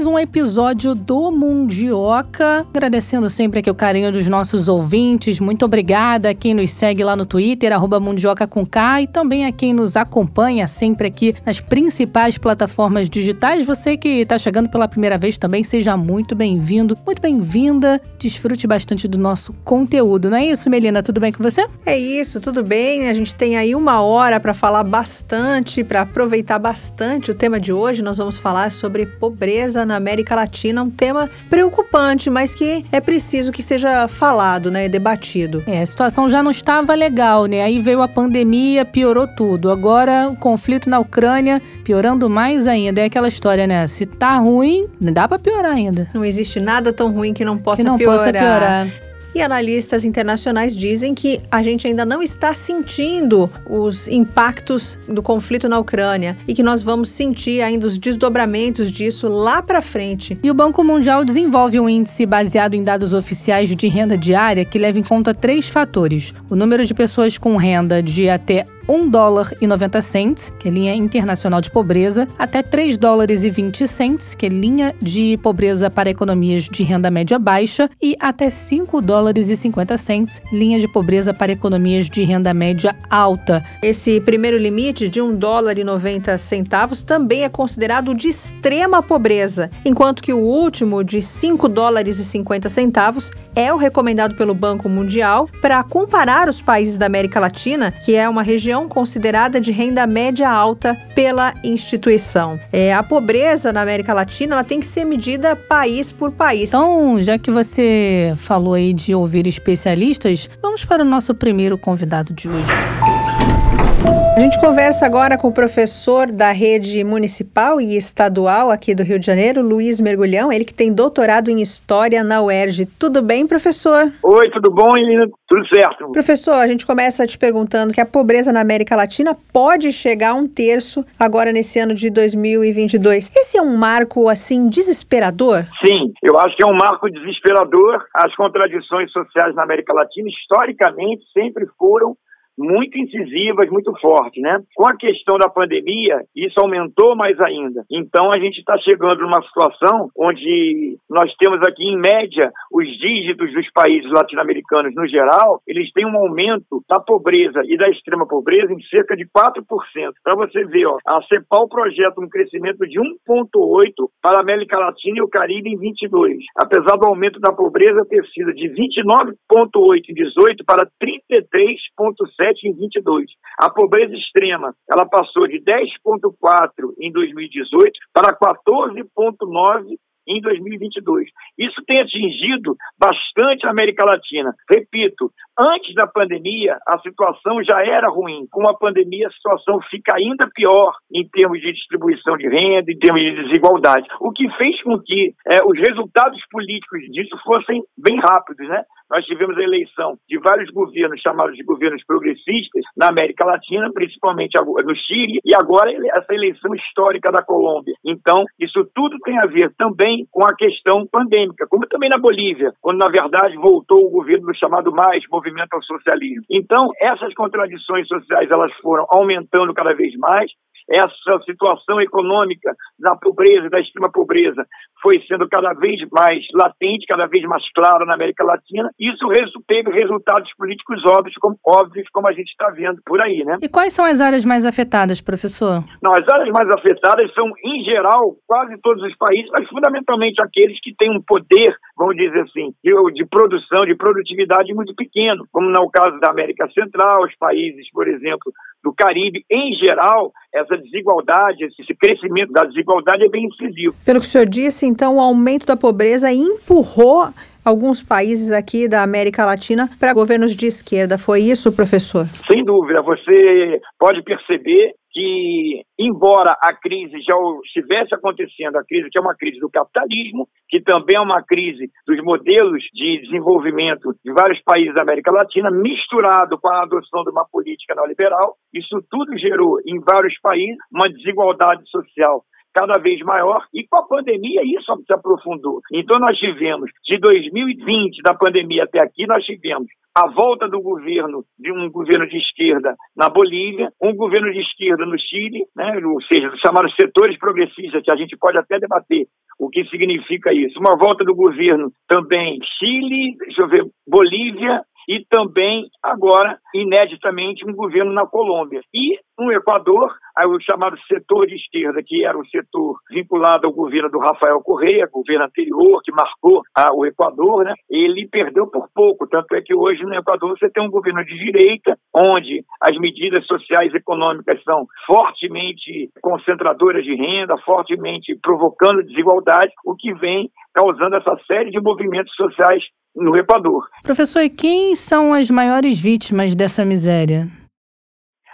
Mais um episódio do Mundioca. Agradecendo sempre aqui o carinho dos nossos ouvintes. Muito obrigada a quem nos segue lá no Twitter, arroba Mundioca com K, e também a quem nos acompanha sempre aqui nas principais plataformas digitais. Você que está chegando pela primeira vez também, seja muito bem-vindo, muito bem-vinda. Desfrute bastante do nosso conteúdo, não é isso, Melina? Tudo bem com você? É isso, tudo bem. A gente tem aí uma hora para falar bastante, para aproveitar bastante o tema de hoje. Nós vamos falar sobre pobreza na América Latina, um tema preocupante, mas que é preciso que seja falado, né, debatido. É, a situação já não estava legal, né? Aí veio a pandemia, piorou tudo. Agora o conflito na Ucrânia piorando mais ainda. É aquela história, né? Se tá ruim, dá para piorar ainda. Não existe nada tão ruim que não possa que não piorar. Possa piorar. E analistas internacionais dizem que a gente ainda não está sentindo os impactos do conflito na Ucrânia e que nós vamos sentir ainda os desdobramentos disso lá para frente. E o Banco Mundial desenvolve um índice baseado em dados oficiais de renda diária que leva em conta três fatores: o número de pessoas com renda de até 1 dólar e 90 cents, que é linha internacional de pobreza, até 3 dólares e 20 cents, que é linha de pobreza para economias de renda média baixa, e até 5 dólares e 50 cents, linha de pobreza para economias de renda média alta. Esse primeiro limite de 1 dólar e 90 centavos também é considerado de extrema pobreza, enquanto que o último de 5 dólares e 50 centavos é o recomendado pelo Banco Mundial para comparar os países da América Latina, que é uma região região considerada de renda média alta pela instituição. É, a pobreza na América Latina ela tem que ser medida país por país. Então, já que você falou aí de ouvir especialistas, vamos para o nosso primeiro convidado de hoje. A gente conversa agora com o professor da rede municipal e estadual aqui do Rio de Janeiro, Luiz Mergulhão, ele que tem doutorado em História na UERJ. Tudo bem, professor? Oi, tudo bom, Helena? Tudo certo. Professor, a gente começa te perguntando que a pobreza na América Latina pode chegar a um terço agora nesse ano de 2022. Esse é um marco, assim, desesperador? Sim, eu acho que é um marco desesperador. As contradições sociais na América Latina, historicamente, sempre foram muito incisivas, muito fortes, né? Com a questão da pandemia, isso aumentou mais ainda. Então a gente está chegando numa situação onde nós temos aqui, em média, os dígitos dos países latino-americanos no geral, eles têm um aumento da pobreza e da extrema pobreza em cerca de 4%. Para você ver, ó, a CEPAL projeta um crescimento de 1,8% para a América Latina e o Caribe em 22, apesar do aumento da pobreza ter sido de 29,8% em 18 para 33,7% em 22. A pobreza extrema, ela passou de 10,4 em 2018 para 14,9 em 2022. Isso tem atingido bastante a América Latina. Repito, antes da pandemia, a situação já era ruim. Com a pandemia, a situação fica ainda pior em termos de distribuição de renda, em termos de desigualdade. O que fez com que é, os resultados políticos disso fossem bem rápidos, né? Nós tivemos a eleição de vários governos chamados de governos progressistas na América Latina, principalmente no Chile, e agora essa eleição histórica da Colômbia. Então, isso tudo tem a ver também com a questão pandêmica, como também na Bolívia, quando na verdade voltou o governo chamado mais movimento ao socialismo. Então, essas contradições sociais elas foram aumentando cada vez mais essa situação econômica da pobreza, da extrema pobreza, foi sendo cada vez mais latente, cada vez mais clara na América Latina. Isso teve resultados políticos óbvios, como, óbvios, como a gente está vendo por aí, né? E quais são as áreas mais afetadas, professor? Não, as áreas mais afetadas são, em geral, quase todos os países, mas fundamentalmente aqueles que têm um poder, vamos dizer assim, de, de produção, de produtividade muito pequeno, como no caso da América Central, os países, por exemplo, do Caribe, em geral, essa desigualdade, esse crescimento da desigualdade é bem incisivo. Pelo que o senhor disse, então, o aumento da pobreza empurrou alguns países aqui da América Latina para governos de esquerda. Foi isso, professor? Sem dúvida. Você pode perceber que, embora a crise já estivesse acontecendo, a crise que é uma crise do capitalismo, que também é uma crise dos modelos de desenvolvimento de vários países da América Latina, misturado com a adoção de uma política neoliberal, isso tudo gerou em vários países uma desigualdade social cada vez maior e com a pandemia isso se aprofundou. Então nós tivemos, de 2020, da pandemia até aqui, nós tivemos a volta do governo, de um governo de esquerda na Bolívia, um governo de esquerda no Chile, né, ou seja, chamados setores progressistas, que a gente pode até debater o que significa isso. Uma volta do governo também Chile, deixa eu ver, Bolívia e também, agora, ineditamente, um governo na Colômbia. E no Equador, o chamado setor de esquerda, que era o setor vinculado ao governo do Rafael Correia, governo anterior, que marcou ah, o Equador, né, ele perdeu por pouco. Tanto é que hoje no Equador você tem um governo de direita, onde as medidas sociais e econômicas são fortemente concentradoras de renda, fortemente provocando desigualdade, o que vem causando essa série de movimentos sociais no Equador. Professor, e quem são as maiores vítimas dessa miséria?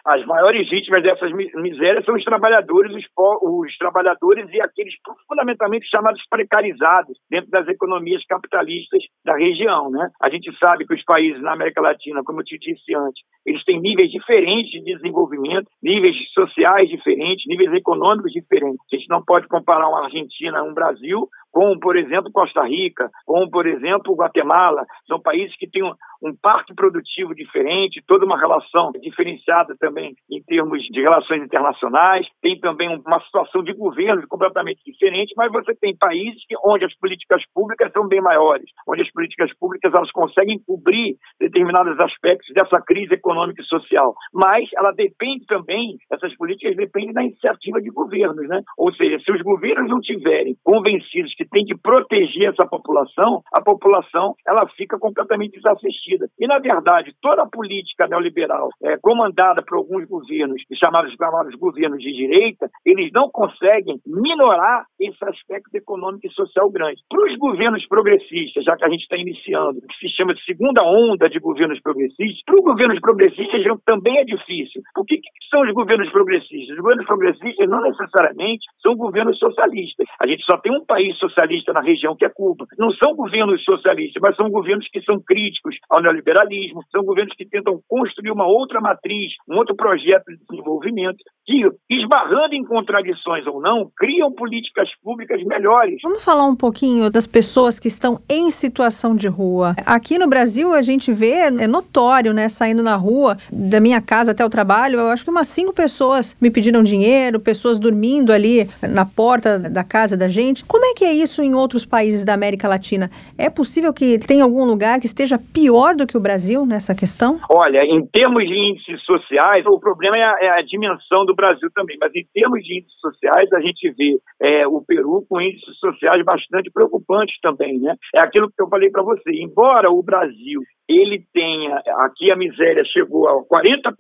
As maiores vítimas dessas misérias são os trabalhadores, os, os, trabalhadores e aqueles fundamentalmente chamados precarizados dentro das economias capitalistas da região. Né? A gente sabe que os países na América Latina, como eu te disse antes, eles têm níveis diferentes de desenvolvimento, níveis sociais diferentes, níveis econômicos diferentes. A gente não pode comparar uma Argentina, um Brasil, como, por exemplo, Costa Rica, como, por exemplo, Guatemala. São países que têm um, um parque produtivo diferente, toda uma relação diferenciada também em termos de relações internacionais, tem também uma situação de governo completamente diferente, mas você tem países onde as políticas públicas são bem maiores, onde as políticas públicas elas conseguem cobrir determinados aspectos dessa crise econômica e social. Mas ela depende também, essas políticas dependem da iniciativa de governos, né? Ou seja, se os governos não tiverem convencidos que tem que proteger essa população, a população ela fica completamente desassistida. E, na verdade, toda a política neoliberal é, comandada por alguns governos, chamados, chamados governos de direita, eles não conseguem minorar esse aspecto econômico e social grande. Para os governos progressistas, já que a gente está iniciando, que se chama de segunda onda de governos progressistas, para os governos progressistas também é difícil. O que, que são os governos progressistas? Os governos progressistas não necessariamente são governos socialistas. A gente só tem um país socialista na região, que é Cuba. Não são governos socialistas, mas são governos que são críticos ao neoliberalismo, são governos que tentam construir uma outra matriz, um outro projeto de desenvolvimento, que, esbarrando em contradições ou não, criam políticas públicas melhores. Vamos falar um pouquinho das pessoas que estão em situação de rua. Aqui no Brasil, a gente vê, é notório, né, saindo na rua, da minha casa até o trabalho, eu acho que umas cinco pessoas me pediram dinheiro, pessoas dormindo ali na porta da casa da gente. Como é que é isso em outros países da América Latina? É possível que tenha algum lugar que esteja pior do que o Brasil nessa questão? Olha, em termos de índices sociais, o problema é a, é a dimensão do Brasil também, mas em termos de índices sociais, a gente vê é, o Peru com índices sociais bastante preocupantes também, né? É aquilo que eu falei para você. Embora o Brasil ele tenha, aqui a miséria chegou a 40%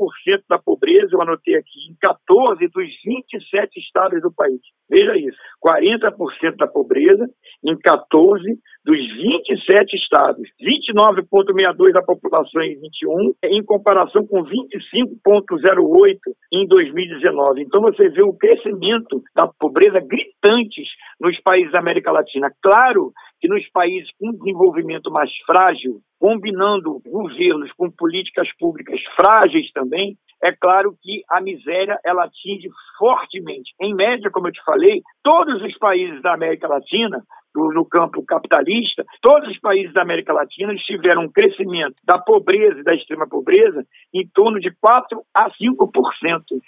da pobreza, eu anotei aqui, em 14 dos 27 estados do país. Veja isso, 40% da pobreza em 14 dos 27 estados, 29,62 da população em 21, em comparação com 25,08 em 2019. Então você vê o crescimento da pobreza gritantes nos países da América Latina. Claro que nos países com desenvolvimento mais frágil, combinando governos com políticas públicas frágeis também, é claro que a miséria ela atinge fortemente. Em média, como eu te falei, todos os países da América Latina no campo capitalista, todos os países da América Latina tiveram um crescimento da pobreza e da extrema pobreza em torno de 4 a 5%.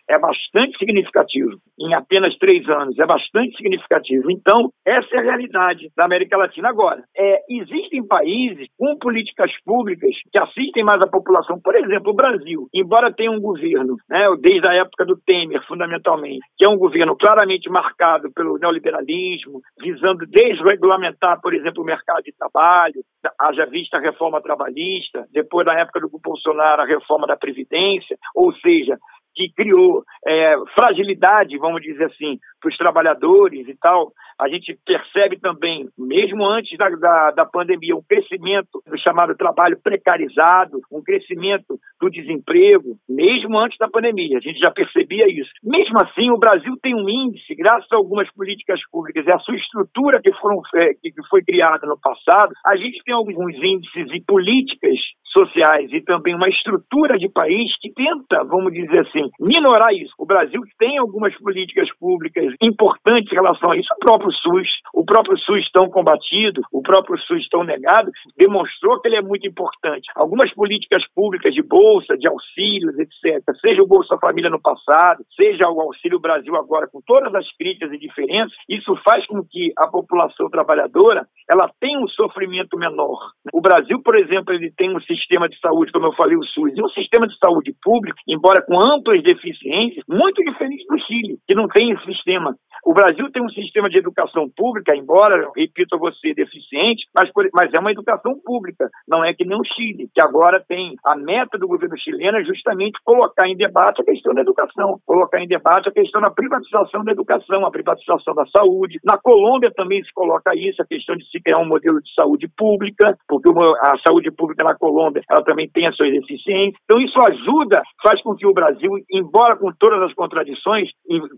É bastante significativo. Em apenas três anos, é bastante significativo. Então, essa é a realidade da América Latina. Agora, é, existem países com políticas públicas que assistem mais a população. Por exemplo, o Brasil, embora tenha um governo, né, desde a época do Temer, fundamentalmente, que é um governo claramente marcado pelo neoliberalismo, visando desde regulamentar, por exemplo, o mercado de trabalho, haja vista a reforma trabalhista, depois da época do Bolsonaro, a reforma da Previdência, ou seja, que criou é, fragilidade, vamos dizer assim, para os trabalhadores e tal. A gente percebe também, mesmo antes da, da, da, pandemia, um crescimento do chamado trabalho precarizado, um crescimento do desemprego, mesmo antes da pandemia. A gente já percebia isso. Mesmo assim, o Brasil tem um índice, graças a algumas políticas públicas e a sua estrutura que, foram, é, que foi criada no passado, a gente tem alguns índices e políticas sociais e também uma estrutura de país que tenta, vamos dizer assim, minorar isso. O Brasil tem algumas políticas públicas importantes em relação a isso. O próprio SUS, o próprio SUS tão combatido, o próprio SUS tão negado, demonstrou que ele é muito importante. Algumas políticas públicas de bolsa, de auxílios, etc., seja o Bolsa Família no passado, seja o Auxílio Brasil agora, com todas as críticas e diferenças, isso faz com que a população trabalhadora ela tenha um sofrimento menor. O Brasil, por exemplo, ele tem um sistema de saúde, como eu falei, o SUS, e um sistema de saúde público, embora com amplas deficiências, muito diferente do Chile, que não tem esse sistema. O Brasil tem um sistema de educação pública, embora, repito a você, deficiente, mas, mas é uma educação pública, não é que nem o Chile, que agora tem a meta do governo chileno é justamente colocar em debate a questão da educação, colocar em debate a questão da privatização da educação, a privatização da saúde. Na Colômbia também se coloca isso, a questão de se criar um modelo de saúde pública, porque a saúde pública na Colômbia ela também tem as suas deficiências. Então isso ajuda, faz com que o Brasil, embora com todas as contradições,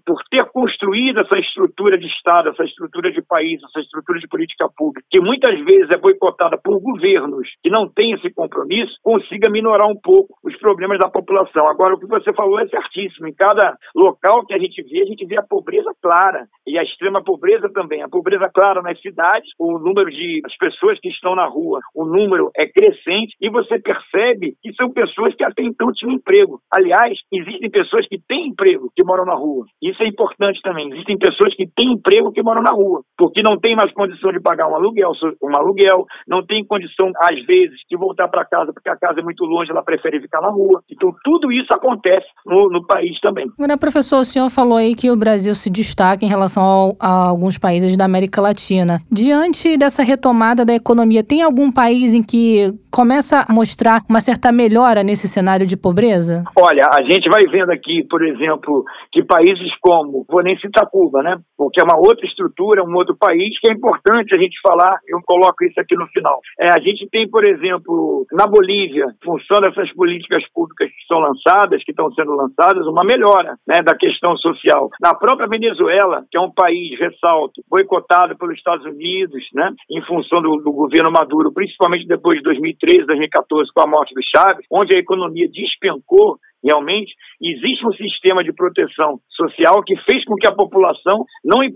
por ter construído essa estrutura de Estado, essa estrutura de país, essa estrutura de política pública, que muitas vezes é boicotada por governos que não têm esse compromisso, consiga minorar um pouco os problemas da população. Agora, o que você falou é certíssimo. Em cada local que a gente vê, a gente vê a pobreza clara e a extrema pobreza também. A pobreza clara nas cidades, o número de as pessoas que estão na rua, o número é crescente e você percebe que são pessoas que até então tinham emprego. Aliás, existem pessoas que têm emprego que moram na rua. Isso é importante também. Existem pessoas que têm emprego que moram na rua, porque não tem mais condição de pagar um aluguel, um aluguel, não tem condição, às vezes, de voltar para casa porque a casa é muito longe, ela prefere ficar na rua. Então, tudo isso acontece no, no país também. Agora, professor, o senhor falou aí que o Brasil se destaca em relação ao, a alguns países da América Latina. Diante dessa retomada da economia, tem algum país em que começa a mostrar uma certa melhora nesse cenário de pobreza? Olha, a gente vai vendo aqui, por exemplo, que países como, vou nem citar Cuba, né? Porque é uma outra estrutura, um outro país que é importante a gente falar, eu coloco isso aqui no final. É, a gente tem, por exemplo, na Bolívia, em função dessas políticas públicas que são lançadas, que estão sendo lançadas, uma melhora né, da questão social. Na própria Venezuela, que é um país, ressalto, boicotado pelos Estados Unidos, né, em função do, do governo Maduro, principalmente depois de 2013, 2014, com a morte do Chaves, onde a economia despencou, realmente, existe um sistema de proteção social que fez com que a população não é,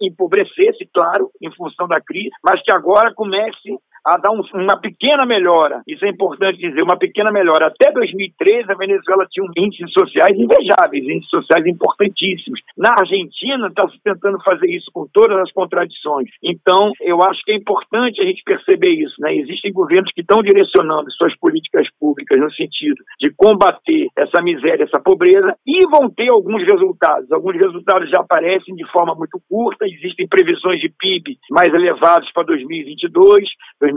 empobrecesse, claro, em função da crise, mas que agora comece a dar um, uma pequena melhora. Isso é importante dizer, uma pequena melhora. Até 2013, a Venezuela tinha índices sociais invejáveis, índices sociais importantíssimos. Na Argentina, está se tentando fazer isso com todas as contradições. Então, eu acho que é importante a gente perceber isso. Né? Existem governos que estão direcionando suas políticas públicas no sentido de combater essa miséria, essa pobreza, e vão ter alguns resultados. Alguns resultados já aparecem de forma muito curta, existem previsões de PIB mais elevados para 2022, 2023,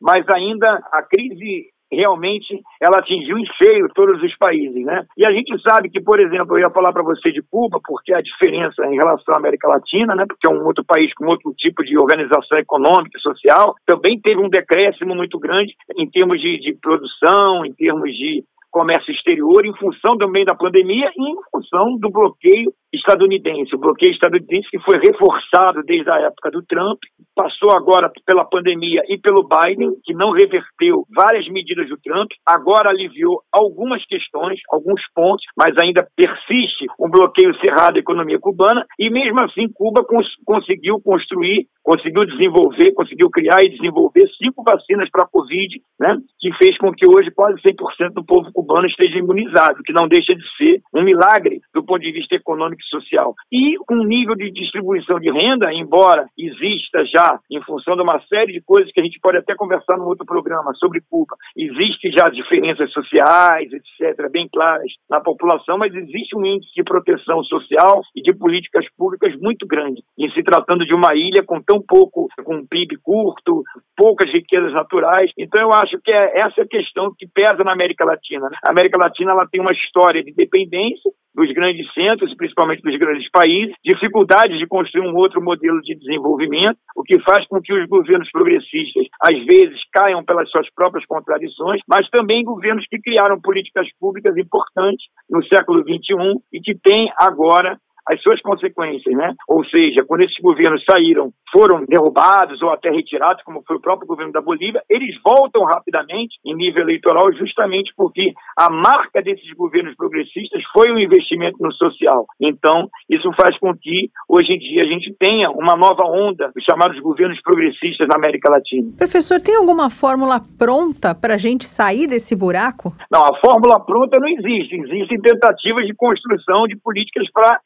mas ainda a crise realmente ela atingiu em cheio todos os países, né? E a gente sabe que, por exemplo, eu ia falar para você de Cuba, porque a diferença em relação à América Latina, né? Porque é um outro país com outro tipo de organização econômica e social, também teve um decréscimo muito grande em termos de, de produção, em termos de comércio exterior em função também da pandemia e em função do bloqueio estadunidense. O bloqueio estadunidense que foi reforçado desde a época do Trump, passou agora pela pandemia e pelo Biden, que não reverteu várias medidas do Trump, agora aliviou algumas questões, alguns pontos, mas ainda persiste um bloqueio cerrado à economia cubana e mesmo assim Cuba cons conseguiu construir, conseguiu desenvolver, conseguiu criar e desenvolver cinco vacinas para a Covid, né, que fez com que hoje quase 100% do povo cubano esteja imunizado, que não deixa de ser um milagre do ponto de vista econômico social. E um nível de distribuição de renda, embora exista já, em função de uma série de coisas que a gente pode até conversar num outro programa sobre Cuba, existe já diferenças sociais, etc., bem claras na população, mas existe um índice de proteção social e de políticas públicas muito grande, em se tratando de uma ilha com tão pouco, com um PIB curto, poucas riquezas naturais. Então eu acho que é essa questão que pesa na América Latina. A América Latina ela tem uma história de dependência dos grandes centros, principalmente dos grandes países, dificuldades de construir um outro modelo de desenvolvimento, o que faz com que os governos progressistas, às vezes, caiam pelas suas próprias contradições, mas também governos que criaram políticas públicas importantes no século XXI e que têm agora as suas consequências, né? Ou seja, quando esses governos saíram, foram derrubados ou até retirados, como foi o próprio governo da Bolívia, eles voltam rapidamente em nível eleitoral justamente porque a marca desses governos progressistas foi o investimento no social. Então, isso faz com que hoje em dia a gente tenha uma nova onda dos chamados governos progressistas na América Latina. Professor, tem alguma fórmula pronta para a gente sair desse buraco? Não, a fórmula pronta não existe. Existem tentativas de construção de políticas para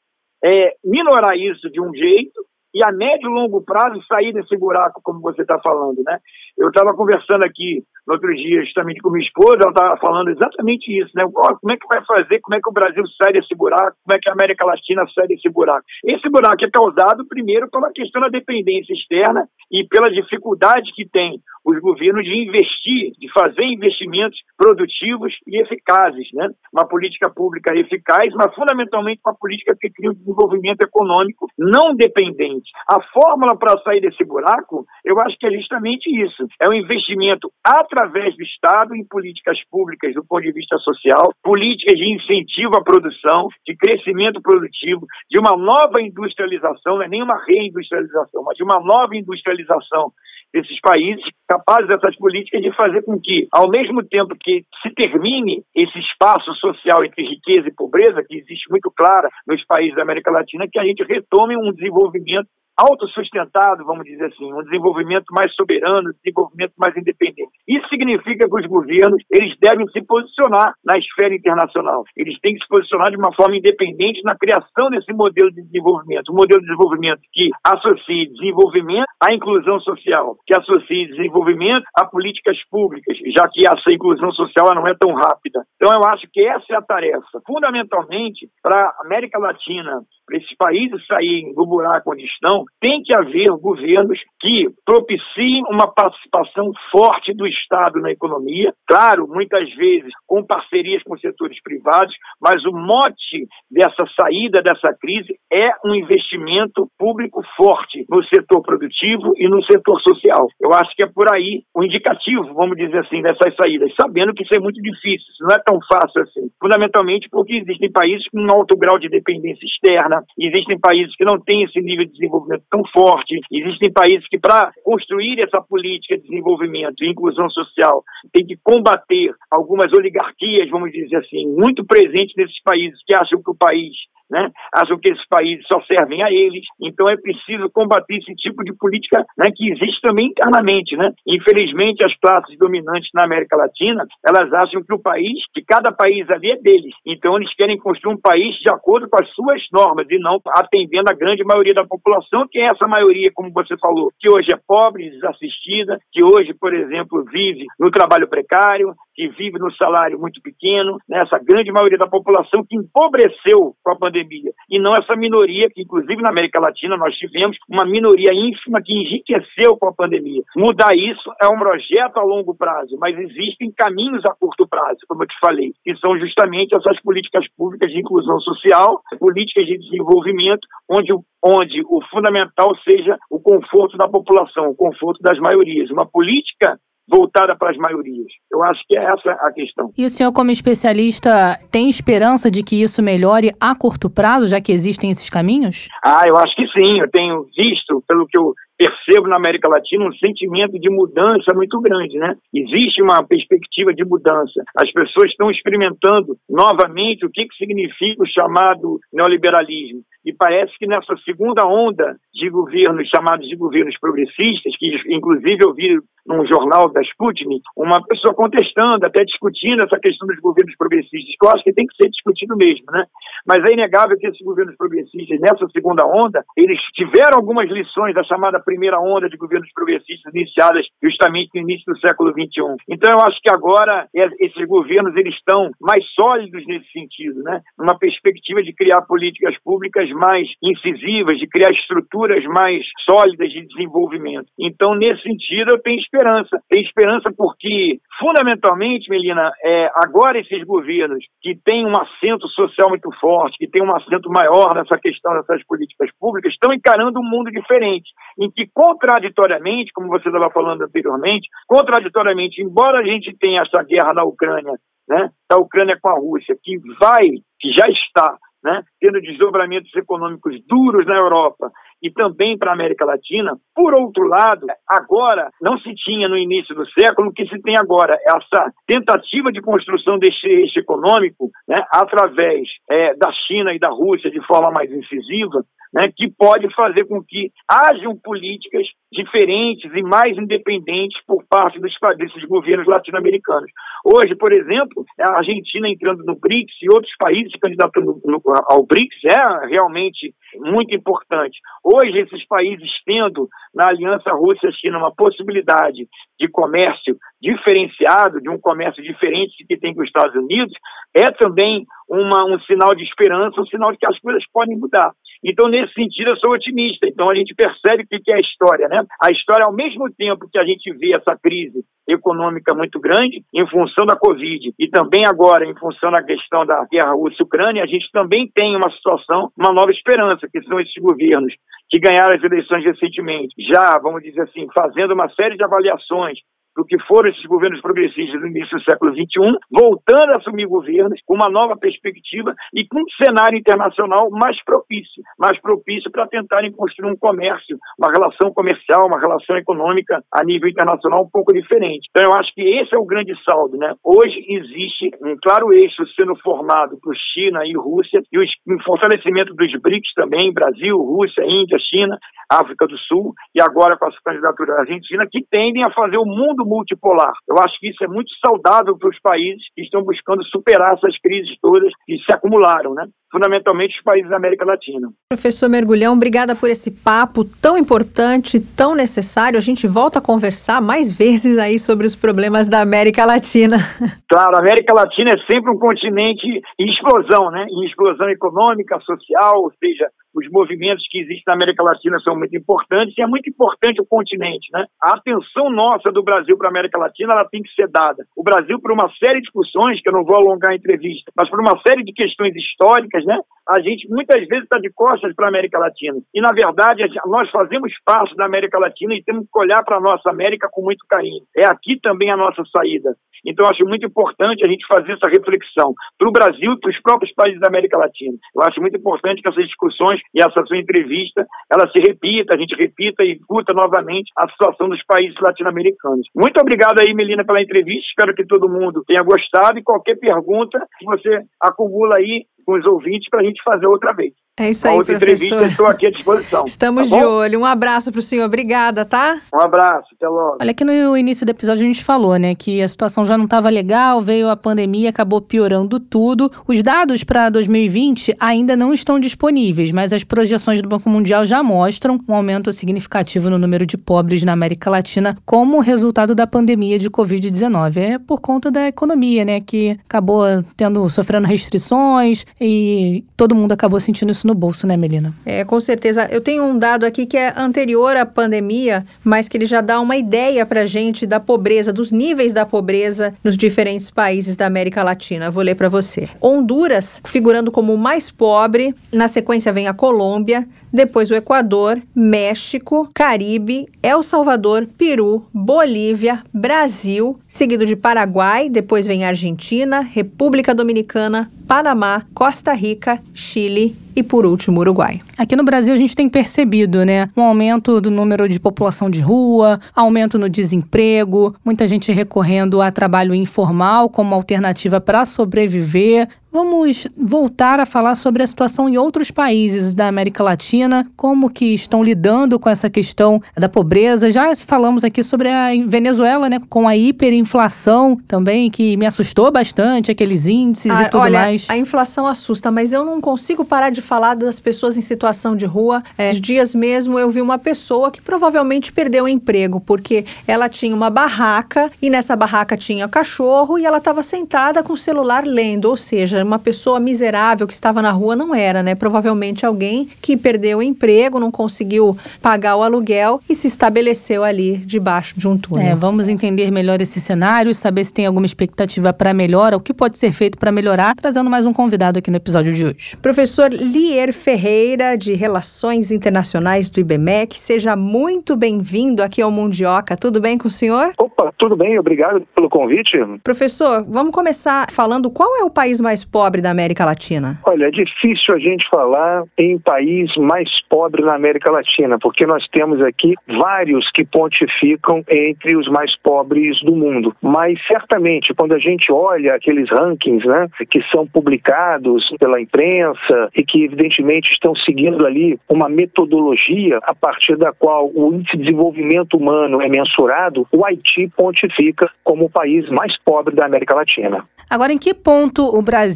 é, minorar isso de um jeito e a médio e longo prazo sair desse buraco, como você está falando, né? Eu estava conversando aqui no outro dia justamente com minha esposa, ela estava falando exatamente isso, né? Como é que vai fazer, como é que o Brasil sai desse buraco, como é que a América Latina sai desse buraco? Esse buraco é causado primeiro pela questão da dependência externa e pela dificuldade que tem os governos de investir, de fazer investimentos produtivos e eficazes, né? Uma política pública eficaz, mas fundamentalmente uma política que cria um desenvolvimento econômico não dependente. A fórmula para sair desse buraco, eu acho que é justamente isso. É um investimento através do Estado em políticas públicas do ponto de vista social, políticas de incentivo à produção, de crescimento produtivo, de uma nova industrialização, não é nem uma reindustrialização, mas de uma nova industrialização desses países, capazes dessas políticas de fazer com que, ao mesmo tempo que se termine esse espaço social entre riqueza e pobreza, que existe muito clara nos países da América Latina, que a gente retome um desenvolvimento autossustentado, vamos dizer assim, um desenvolvimento mais soberano, um desenvolvimento mais independente. Isso significa que os governos eles devem se posicionar na esfera internacional. Eles têm que se posicionar de uma forma independente na criação desse modelo de desenvolvimento, um modelo de desenvolvimento que associe desenvolvimento à inclusão social, que associe desenvolvimento a políticas públicas, já que essa inclusão social não é tão rápida. Então eu acho que essa é a tarefa, fundamentalmente para a América Latina, para esses países saírem do buraco onde estão, tem que haver governos que propiciem uma participação forte do Estado na economia, claro, muitas vezes com parcerias com setores privados, mas o mote dessa saída dessa crise é um investimento público forte no setor produtivo e no setor social. Eu acho que é por aí o indicativo, vamos dizer assim, dessas saídas, sabendo que isso é muito difícil, isso não é tão fácil assim. Fundamentalmente porque existem países com um alto grau de dependência externa, existem países que não têm esse nível de desenvolvimento tão forte. Existem países que, para construir essa política de desenvolvimento e inclusão social, tem que combater algumas oligarquias, vamos dizer assim, muito presentes nesses países que acham que o país né? acham que esses países só servem a eles. Então é preciso combater esse tipo de política né, que existe também internamente. Né? Infelizmente, as classes dominantes na América Latina, elas acham que o país, que cada país ali é deles. Então eles querem construir um país de acordo com as suas normas e não atendendo a grande maioria da população, que é essa maioria, como você falou, que hoje é pobre, desassistida, que hoje, por exemplo, vive no trabalho precário, que vive no salário muito pequeno, né? essa grande maioria da população que empobreceu com a pandemia, e não essa minoria, que inclusive na América Latina nós tivemos uma minoria ínfima que enriqueceu com a pandemia. Mudar isso é um projeto a longo prazo, mas existem caminhos a curto prazo, como eu te falei, que são justamente essas políticas públicas de inclusão social, políticas de desenvolvimento, onde o onde o fundamental seja o conforto da população, o conforto das maiorias. Uma política voltada para as maiorias. Eu acho que é essa a questão. E o senhor, como especialista, tem esperança de que isso melhore a curto prazo, já que existem esses caminhos? Ah, eu acho que sim. Eu tenho visto, pelo que eu percebo na América Latina um sentimento de mudança muito grande, né? Existe uma perspectiva de mudança. As pessoas estão experimentando novamente o que, que significa o chamado neoliberalismo. E parece que nessa segunda onda de governos chamados de governos progressistas, que inclusive eu vi num jornal da Sputnik, uma pessoa contestando, até discutindo essa questão dos governos progressistas, que eu acho que tem que ser discutido mesmo, né? Mas é inegável que esses governos progressistas, nessa segunda onda, eles tiveram algumas lições da chamada primeira onda de governos progressistas iniciadas justamente no início do século XXI. Então eu acho que agora é, esses governos eles estão mais sólidos nesse sentido, né? Numa perspectiva de criar políticas públicas mais incisivas, de criar estruturas mais sólidas de desenvolvimento. Então nesse sentido eu tenho esperança. Tenho esperança porque fundamentalmente, Melina, é, agora esses governos que têm um assento social muito forte, que têm um assento maior nessa questão dessas políticas públicas, estão encarando um mundo diferente, em que, contraditoriamente, como você estava falando anteriormente, contraditoriamente, embora a gente tenha essa guerra na Ucrânia, né, da Ucrânia com a Rússia, que vai, que já está né, tendo desdobramentos econômicos duros na Europa e também para a América Latina. Por outro lado, agora não se tinha no início do século o que se tem agora, essa tentativa de construção deste eixo econômico né, através é, da China e da Rússia de forma mais incisiva, né, que pode fazer com que hajam políticas diferentes e mais independentes por parte dos, desses governos latino-americanos. Hoje, por exemplo, a Argentina entrando no BRICS e outros países candidatando ao BRICS é realmente muito importante. Hoje, esses países tendo na aliança Rússia-China uma possibilidade de comércio diferenciado, de um comércio diferente que tem com os Estados Unidos, é também uma, um sinal de esperança, um sinal de que as coisas podem mudar. Então, nesse sentido, eu sou otimista. Então, a gente percebe o que é a história, né? A história, ao mesmo tempo que a gente vê essa crise econômica muito grande, em função da Covid, e também agora, em função da questão da guerra Rússia-Ucrânia, a gente também tem uma situação, uma nova esperança, que são esses governos que ganharam as eleições recentemente, já, vamos dizer assim, fazendo uma série de avaliações do que foram esses governos progressistas no início do século XXI, voltando a assumir governos com uma nova perspectiva e com um cenário internacional mais propício, mais propício para tentarem construir um comércio, uma relação comercial, uma relação econômica a nível internacional um pouco diferente. Então eu acho que esse é o grande saldo, né? Hoje existe um claro eixo sendo formado por China e Rússia e o fortalecimento dos BRICS também, Brasil, Rússia, Índia, China, África do Sul e agora com a candidatura da Argentina, que tendem a fazer o mundo multipolar. Eu acho que isso é muito saudável para os países que estão buscando superar essas crises todas que se acumularam, né? fundamentalmente os países da América Latina. Professor Mergulhão, obrigada por esse papo tão importante, tão necessário. A gente volta a conversar mais vezes aí sobre os problemas da América Latina. Claro, a América Latina é sempre um continente em explosão, né? Em explosão econômica, social, ou seja, os movimentos que existem na América Latina são muito importantes e é muito importante o continente, né? A atenção nossa do Brasil para a América Latina ela tem que ser dada. O Brasil, por uma série de discussões, que eu não vou alongar a entrevista, mas por uma série de questões históricas, né? A gente muitas vezes está de costas para a América Latina. E, na verdade, nós fazemos parte da América Latina e temos que olhar para a nossa América com muito carinho. É aqui também a nossa saída. Então, acho muito importante a gente fazer essa reflexão para o Brasil e para os próprios países da América Latina. Eu acho muito importante que essas discussões e essa sua entrevista ela se repita, a gente repita e discuta novamente a situação dos países latino-americanos. Muito obrigado aí, Melina, pela entrevista. Espero que todo mundo tenha gostado e qualquer pergunta que você acumula aí com os ouvintes para a gente fazer outra vez. É isso aí, outra professor. estou aqui à disposição. Estamos tá de olho. Um abraço para o senhor. Obrigada, tá? Um abraço, até logo. Olha, aqui no início do episódio a gente falou, né, que a situação já não estava legal, veio a pandemia, acabou piorando tudo. Os dados para 2020 ainda não estão disponíveis, mas as projeções do Banco Mundial já mostram um aumento significativo no número de pobres na América Latina como resultado da pandemia de Covid-19. É por conta da economia, né, que acabou tendo sofrendo restrições e todo mundo acabou sentindo isso no bolso, né, Melina? É, com certeza. Eu tenho um dado aqui que é anterior à pandemia, mas que ele já dá uma ideia pra gente da pobreza, dos níveis da pobreza nos diferentes países da América Latina. vou ler para você. Honduras, figurando como o mais pobre, na sequência vem a Colômbia, depois o Equador, México, Caribe, El Salvador, Peru, Bolívia, Brasil, seguido de Paraguai, depois vem Argentina, República Dominicana, Panamá, Costa Rica, Chile e, por último, Uruguai. Aqui no Brasil a gente tem percebido, né, um aumento do número de população de rua, aumento no desemprego, muita gente recorrendo a trabalho informal como alternativa para sobreviver. Vamos voltar a falar sobre a situação em outros países da América Latina, como que estão lidando com essa questão da pobreza. Já falamos aqui sobre a Venezuela, né, com a hiperinflação também, que me assustou bastante, aqueles índices ah, e tudo olha, mais. A inflação assusta, mas eu não consigo parar de falar das pessoas em situação de rua. É, dias mesmo eu vi uma pessoa que provavelmente perdeu o emprego, porque ela tinha uma barraca e nessa barraca tinha cachorro e ela estava sentada com o celular lendo, ou seja, uma pessoa miserável que estava na rua não era, né? Provavelmente alguém que perdeu o emprego, não conseguiu pagar o aluguel e se estabeleceu ali debaixo de um túnel. É, vamos entender melhor esse cenário, saber se tem alguma expectativa para melhora, o que pode ser feito para melhorar, trazendo mais um convidado aqui no episódio de hoje. Professor Lier Ferreira, de Relações Internacionais do IBMEC, seja muito bem-vindo aqui ao Mundioca. Tudo bem com o senhor? Opa, tudo bem, obrigado pelo convite. Professor, vamos começar falando qual é o país mais pobre da América Latina? Olha, é difícil a gente falar em país mais pobre na América Latina, porque nós temos aqui vários que pontificam entre os mais pobres do mundo. Mas certamente, quando a gente olha aqueles rankings, né, que são publicados pela imprensa e que evidentemente estão seguindo ali uma metodologia a partir da qual o índice de desenvolvimento humano é mensurado, o Haiti pontifica como o país mais pobre da América Latina. Agora, em que ponto o Brasil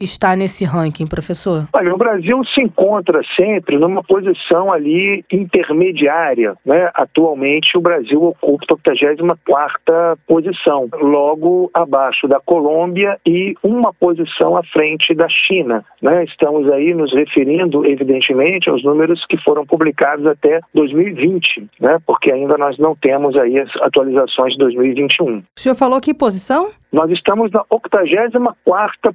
está nesse ranking, professor? Olha, o Brasil se encontra sempre numa posição ali intermediária. Né? Atualmente, o Brasil ocupa a 84 posição, logo abaixo da Colômbia e uma posição à frente da China. Né? Estamos aí nos referindo, evidentemente, aos números que foram publicados até 2020, né? porque ainda nós não temos aí as atualizações de 2021. O senhor falou que posição? Nós estamos na 84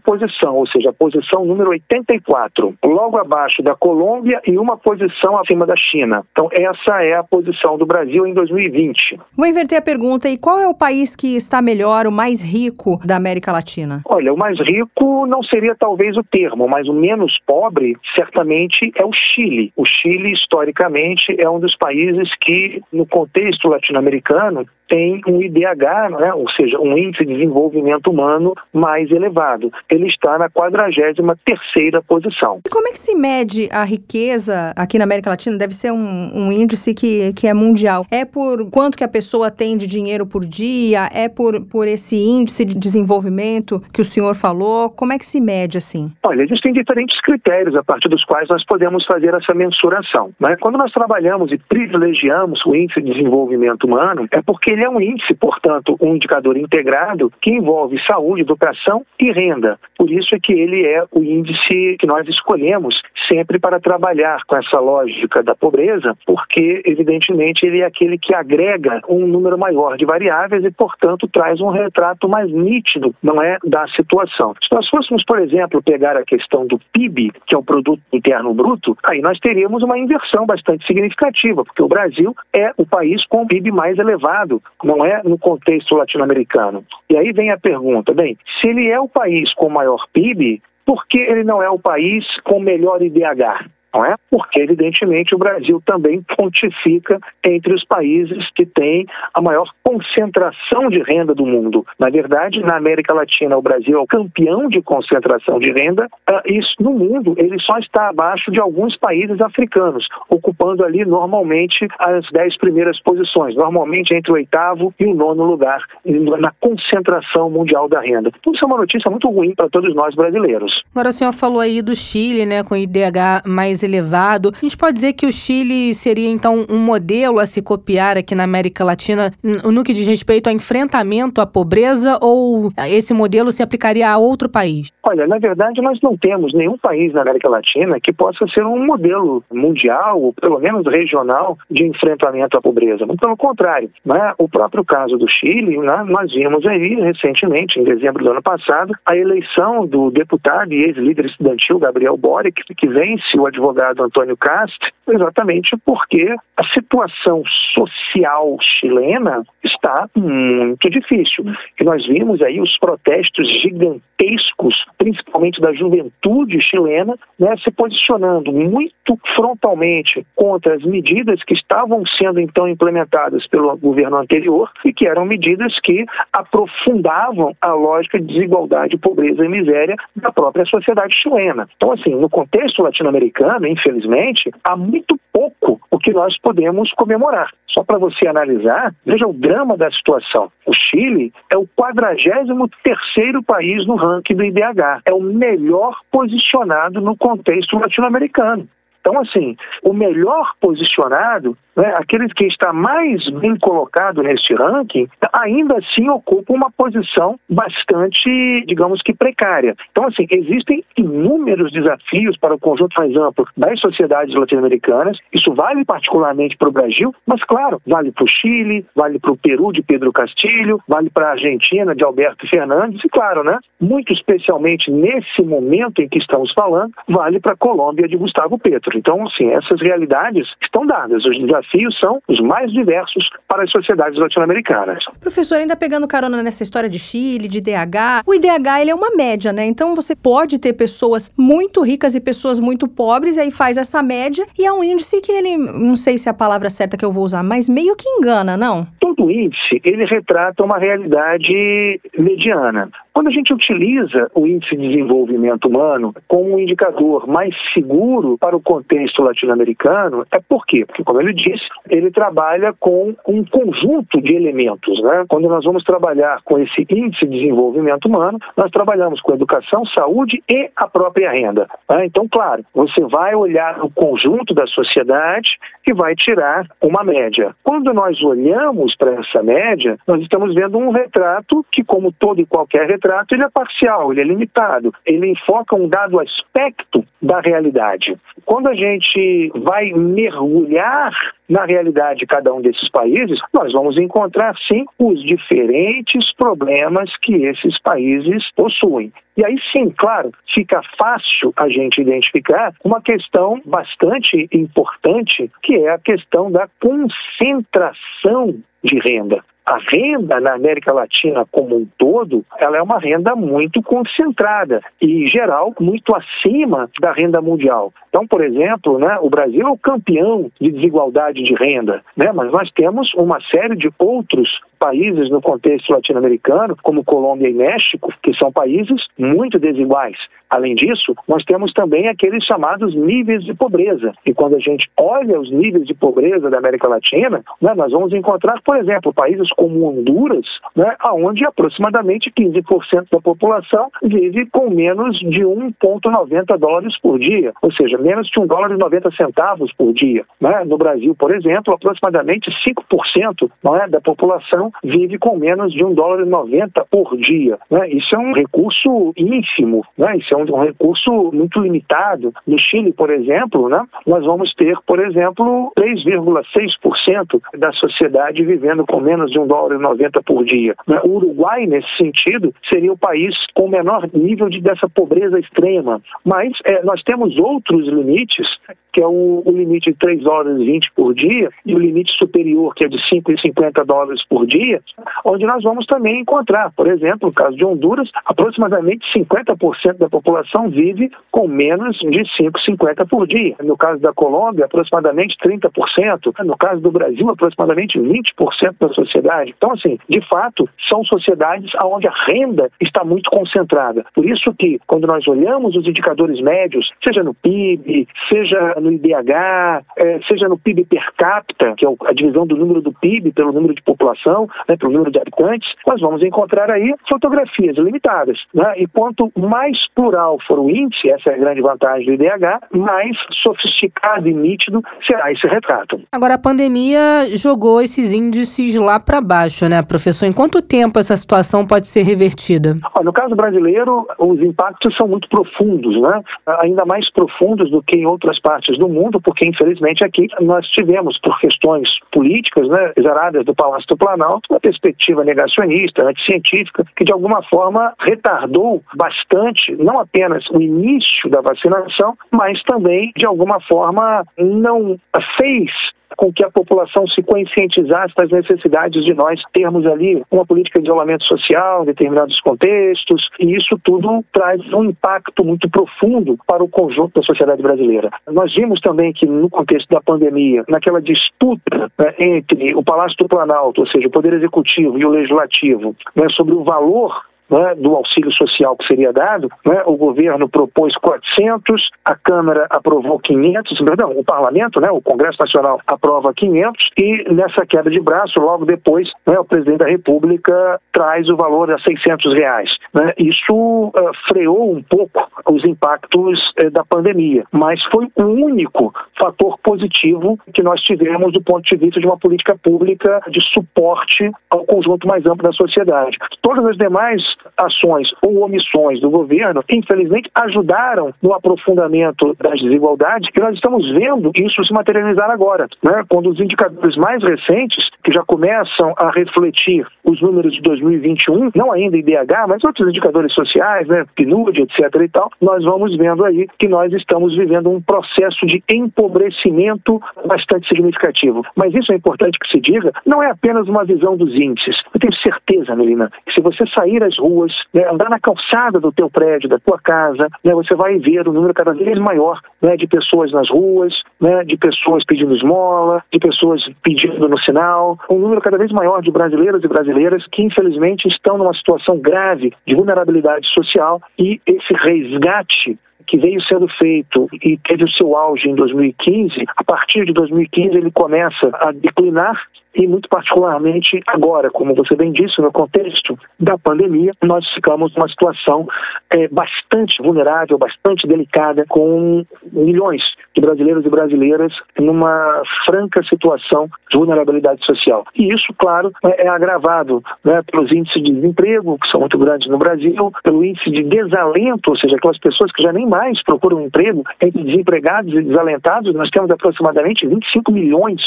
posição, ou seja, a posição número 84, logo abaixo da Colômbia e uma posição acima da China. Então, essa é a posição do Brasil em 2020. Vou inverter a pergunta: e qual é o país que está melhor, o mais rico da América Latina? Olha, o mais rico não seria talvez o termo, mas o menos pobre certamente é o Chile. O Chile, historicamente, é um dos países que, no contexto latino-americano, tem um IDH, né, ou seja, um índice de desenvolvimento humano mais elevado. Ele está na 43 terceira posição. E como é que se mede a riqueza aqui na América Latina? Deve ser um, um, índice que, que é mundial. É por quanto que a pessoa tem de dinheiro por dia? É por, por esse índice de desenvolvimento que o senhor falou? Como é que se mede assim? Olha, existem diferentes critérios a partir dos quais nós podemos fazer essa mensuração. Né? Quando nós trabalhamos e privilegiamos o índice de desenvolvimento humano, é porque ele é um índice, portanto, um indicador integrado que envolve saúde, educação e renda. Por isso é que ele é o índice que nós escolhemos sempre para trabalhar com essa lógica da pobreza, porque, evidentemente, ele é aquele que agrega um número maior de variáveis e, portanto, traz um retrato mais nítido, não é, da situação. Se nós fôssemos, por exemplo, pegar a questão do PIB, que é o Produto Interno Bruto, aí nós teríamos uma inversão bastante significativa, porque o Brasil é o país com o PIB mais elevado não é no contexto latino-americano. E aí vem a pergunta: bem, se ele é o país com maior PIB, por que ele não é o país com melhor IDH? Não é? Porque, evidentemente, o Brasil também pontifica entre os países que têm a maior concentração de renda do mundo. Na verdade, na América Latina, o Brasil é o campeão de concentração de renda. Ah, isso no mundo, ele só está abaixo de alguns países africanos, ocupando ali normalmente as dez primeiras posições, normalmente entre o oitavo e o nono lugar na concentração mundial da renda. Então, isso é uma notícia muito ruim para todos nós brasileiros. Agora, o senhor falou aí do Chile, né, com IDH mais elevado. A gente pode dizer que o Chile seria, então, um modelo a se copiar aqui na América Latina no que diz respeito ao enfrentamento à pobreza ou esse modelo se aplicaria a outro país? Olha, na verdade, nós não temos nenhum país na América Latina que possa ser um modelo mundial, ou pelo menos regional, de enfrentamento à pobreza. Pelo contrário, né? o próprio caso do Chile, né? nós vimos aí recentemente, em dezembro do ano passado, a eleição do deputado e ex-líder estudantil Gabriel Boric, que vence o advogado advogado Antônio Cast, exatamente porque a situação social chilena está muito difícil. E nós vimos aí os protestos gigantescos, principalmente da juventude chilena, né, se posicionando muito frontalmente contra as medidas que estavam sendo então implementadas pelo governo anterior e que eram medidas que aprofundavam a lógica de desigualdade, pobreza e miséria da própria sociedade chilena. Então, assim, no contexto latino-americano, infelizmente, há muito pouco o que nós podemos comemorar. Só para você analisar, veja o drama da situação. O Chile é o 43º país no ranking do IDH. É o melhor posicionado no contexto latino-americano. Então, assim, o melhor posicionado, né, aquele que está mais bem colocado neste ranking, ainda assim ocupa uma posição bastante, digamos que precária. Então, assim, existem inúmeros desafios para o conjunto mais amplo das sociedades latino-americanas. Isso vale particularmente para o Brasil, mas, claro, vale para o Chile, vale para o Peru de Pedro Castilho, vale para a Argentina de Alberto Fernandes e, claro, né, muito especialmente nesse momento em que estamos falando, vale para a Colômbia de Gustavo Petro. Então, assim, essas realidades estão dadas. Os desafios desafios são os mais diversos para as sociedades latino-americanas. Professor, ainda pegando carona nessa história de Chile, de IDH, o IDH ele é uma média, né? Então você pode ter pessoas muito ricas e pessoas muito pobres, e aí faz essa média, e é um índice que ele, não sei se é a palavra certa que eu vou usar, mas meio que engana, não? Todo índice, ele retrata uma realidade mediana. Quando a gente utiliza o índice de desenvolvimento humano como um indicador mais seguro para o contexto latino-americano, é por quê? Porque, como ele disse, ele trabalha com um conjunto de elementos. Né? Quando nós vamos trabalhar com esse índice de desenvolvimento humano, nós trabalhamos com educação, saúde e a própria renda. Né? Então, claro, você vai olhar o conjunto da sociedade e vai tirar uma média. Quando nós olhamos para essa média, nós estamos vendo um retrato que, como todo e qualquer retrato, retrato ele é parcial, ele é limitado, ele enfoca um dado aspecto da realidade. Quando a gente vai mergulhar na realidade de cada um desses países, nós vamos encontrar sim os diferentes problemas que esses países possuem. E aí sim, claro, fica fácil a gente identificar uma questão bastante importante, que é a questão da concentração de renda a renda na América Latina como um todo, ela é uma renda muito concentrada e, em geral, muito acima da renda mundial. Então, por exemplo, né, o Brasil é o campeão de desigualdade de renda, né, mas nós temos uma série de outros países no contexto latino-americano, como Colômbia e México, que são países muito desiguais. Além disso, nós temos também aqueles chamados níveis de pobreza. E quando a gente olha os níveis de pobreza da América Latina, né, nós vamos encontrar, por exemplo, países como Honduras, né, onde aproximadamente 15% da população vive com menos de 1,90 dólares por dia, ou seja, menos de 1 dólar e 90 centavos por dia. Né? No Brasil, por exemplo, aproximadamente 5% é, da população vive com menos de 1 dólar e 90 por dia. Né? Isso é um recurso ínfimo, né? isso é um, um, recurso muito limitado. No Chile, por exemplo, né? nós vamos ter, por exemplo, 3,6% da sociedade vivendo com menos de 1 dólar e 90 por dia. Né? O Uruguai, nesse sentido, seria o país com menor nível de, dessa pobreza extrema. Mas é, nós temos outros limites que é o, o, limite de 3 dólares e 20 por dia, e o limite superior, que é de 5,50 dólares por dia, onde nós vamos também encontrar, por exemplo, no caso de Honduras, aproximadamente 50% da população vive com menos de 5,50 por dia. No caso da Colômbia, aproximadamente 30%. No caso do Brasil, aproximadamente 20% da sociedade. Então, assim, de fato, são sociedades onde a renda está muito concentrada. Por isso que, quando nós olhamos os indicadores médios, seja no PIB, seja no IDH, é, seja no PIB per capita, que é a divisão do número do PIB pelo número de população, né, pelo número de habitantes, nós vamos encontrar aí fotografias limitadas. Né? E quanto mais plural for o índice, essa é a grande vantagem do IDH, mais sofisticado e nítido será esse retrato. Agora, a pandemia jogou esses índices lá para baixo, né, professor? Em quanto tempo essa situação pode ser revertida? no caso brasileiro, os impactos são muito profundos, né? ainda mais profundos do que em outras partes do mundo, porque infelizmente aqui nós tivemos, por questões políticas, né, geradas do Palácio do Planalto, uma perspectiva negacionista, anticientífica, que de alguma forma retardou bastante, não apenas o início da vacinação, mas também, de alguma forma, não fez com que a população se conscientizasse das necessidades de nós termos ali uma política de isolamento social em determinados contextos, e isso tudo traz um impacto muito profundo para o conjunto da sociedade brasileira. Nós vimos também que no contexto da pandemia, naquela disputa né, entre o Palácio do Planalto, ou seja, o Poder Executivo e o Legislativo, né, sobre o valor né, do auxílio social que seria dado, né, o governo propôs 400, a Câmara aprovou 500, perdão, o Parlamento, né, o Congresso Nacional aprova 500 e nessa quebra de braço, logo depois, né, o presidente da República traz o valor a 600 reais. Né. Isso uh, freou um pouco os impactos uh, da pandemia, mas foi o único fator positivo que nós tivemos do ponto de vista de uma política pública de suporte ao conjunto mais amplo da sociedade. Todas as demais ações ou omissões do governo, infelizmente, ajudaram no aprofundamento das desigualdades que nós estamos vendo isso se materializar agora, né? quando os indicadores mais recentes, que já começam a refletir os números de 2021, não ainda IDH, mas outros indicadores sociais, né? PNUD, etc. e tal, nós vamos vendo aí que nós estamos vivendo um processo de empobrecimento bastante significativo. Mas isso é importante que se diga, não é apenas uma visão dos índices. Eu tenho certeza, Melina, que se você sair às ruas, né, andar na calçada do teu prédio, da tua casa, né, você vai ver um número cada vez maior né, de pessoas nas ruas, né, de pessoas pedindo esmola, de pessoas pedindo no sinal, um número cada vez maior de brasileiros e brasileiras que infelizmente estão numa situação grave de vulnerabilidade social e esse resgate que veio sendo feito e teve o seu auge em 2015, a partir de 2015 ele começa a declinar e muito particularmente agora, como você bem disse, no contexto da pandemia, nós ficamos numa situação é, bastante vulnerável, bastante delicada, com milhões de brasileiros e brasileiras numa franca situação de vulnerabilidade social. E isso, claro, é, é agravado né, pelos índices de desemprego, que são muito grandes no Brasil, pelo índice de desalento, ou seja, aquelas pessoas que já nem mais procuram um emprego, entre desempregados e desalentados, nós temos aproximadamente 25 milhões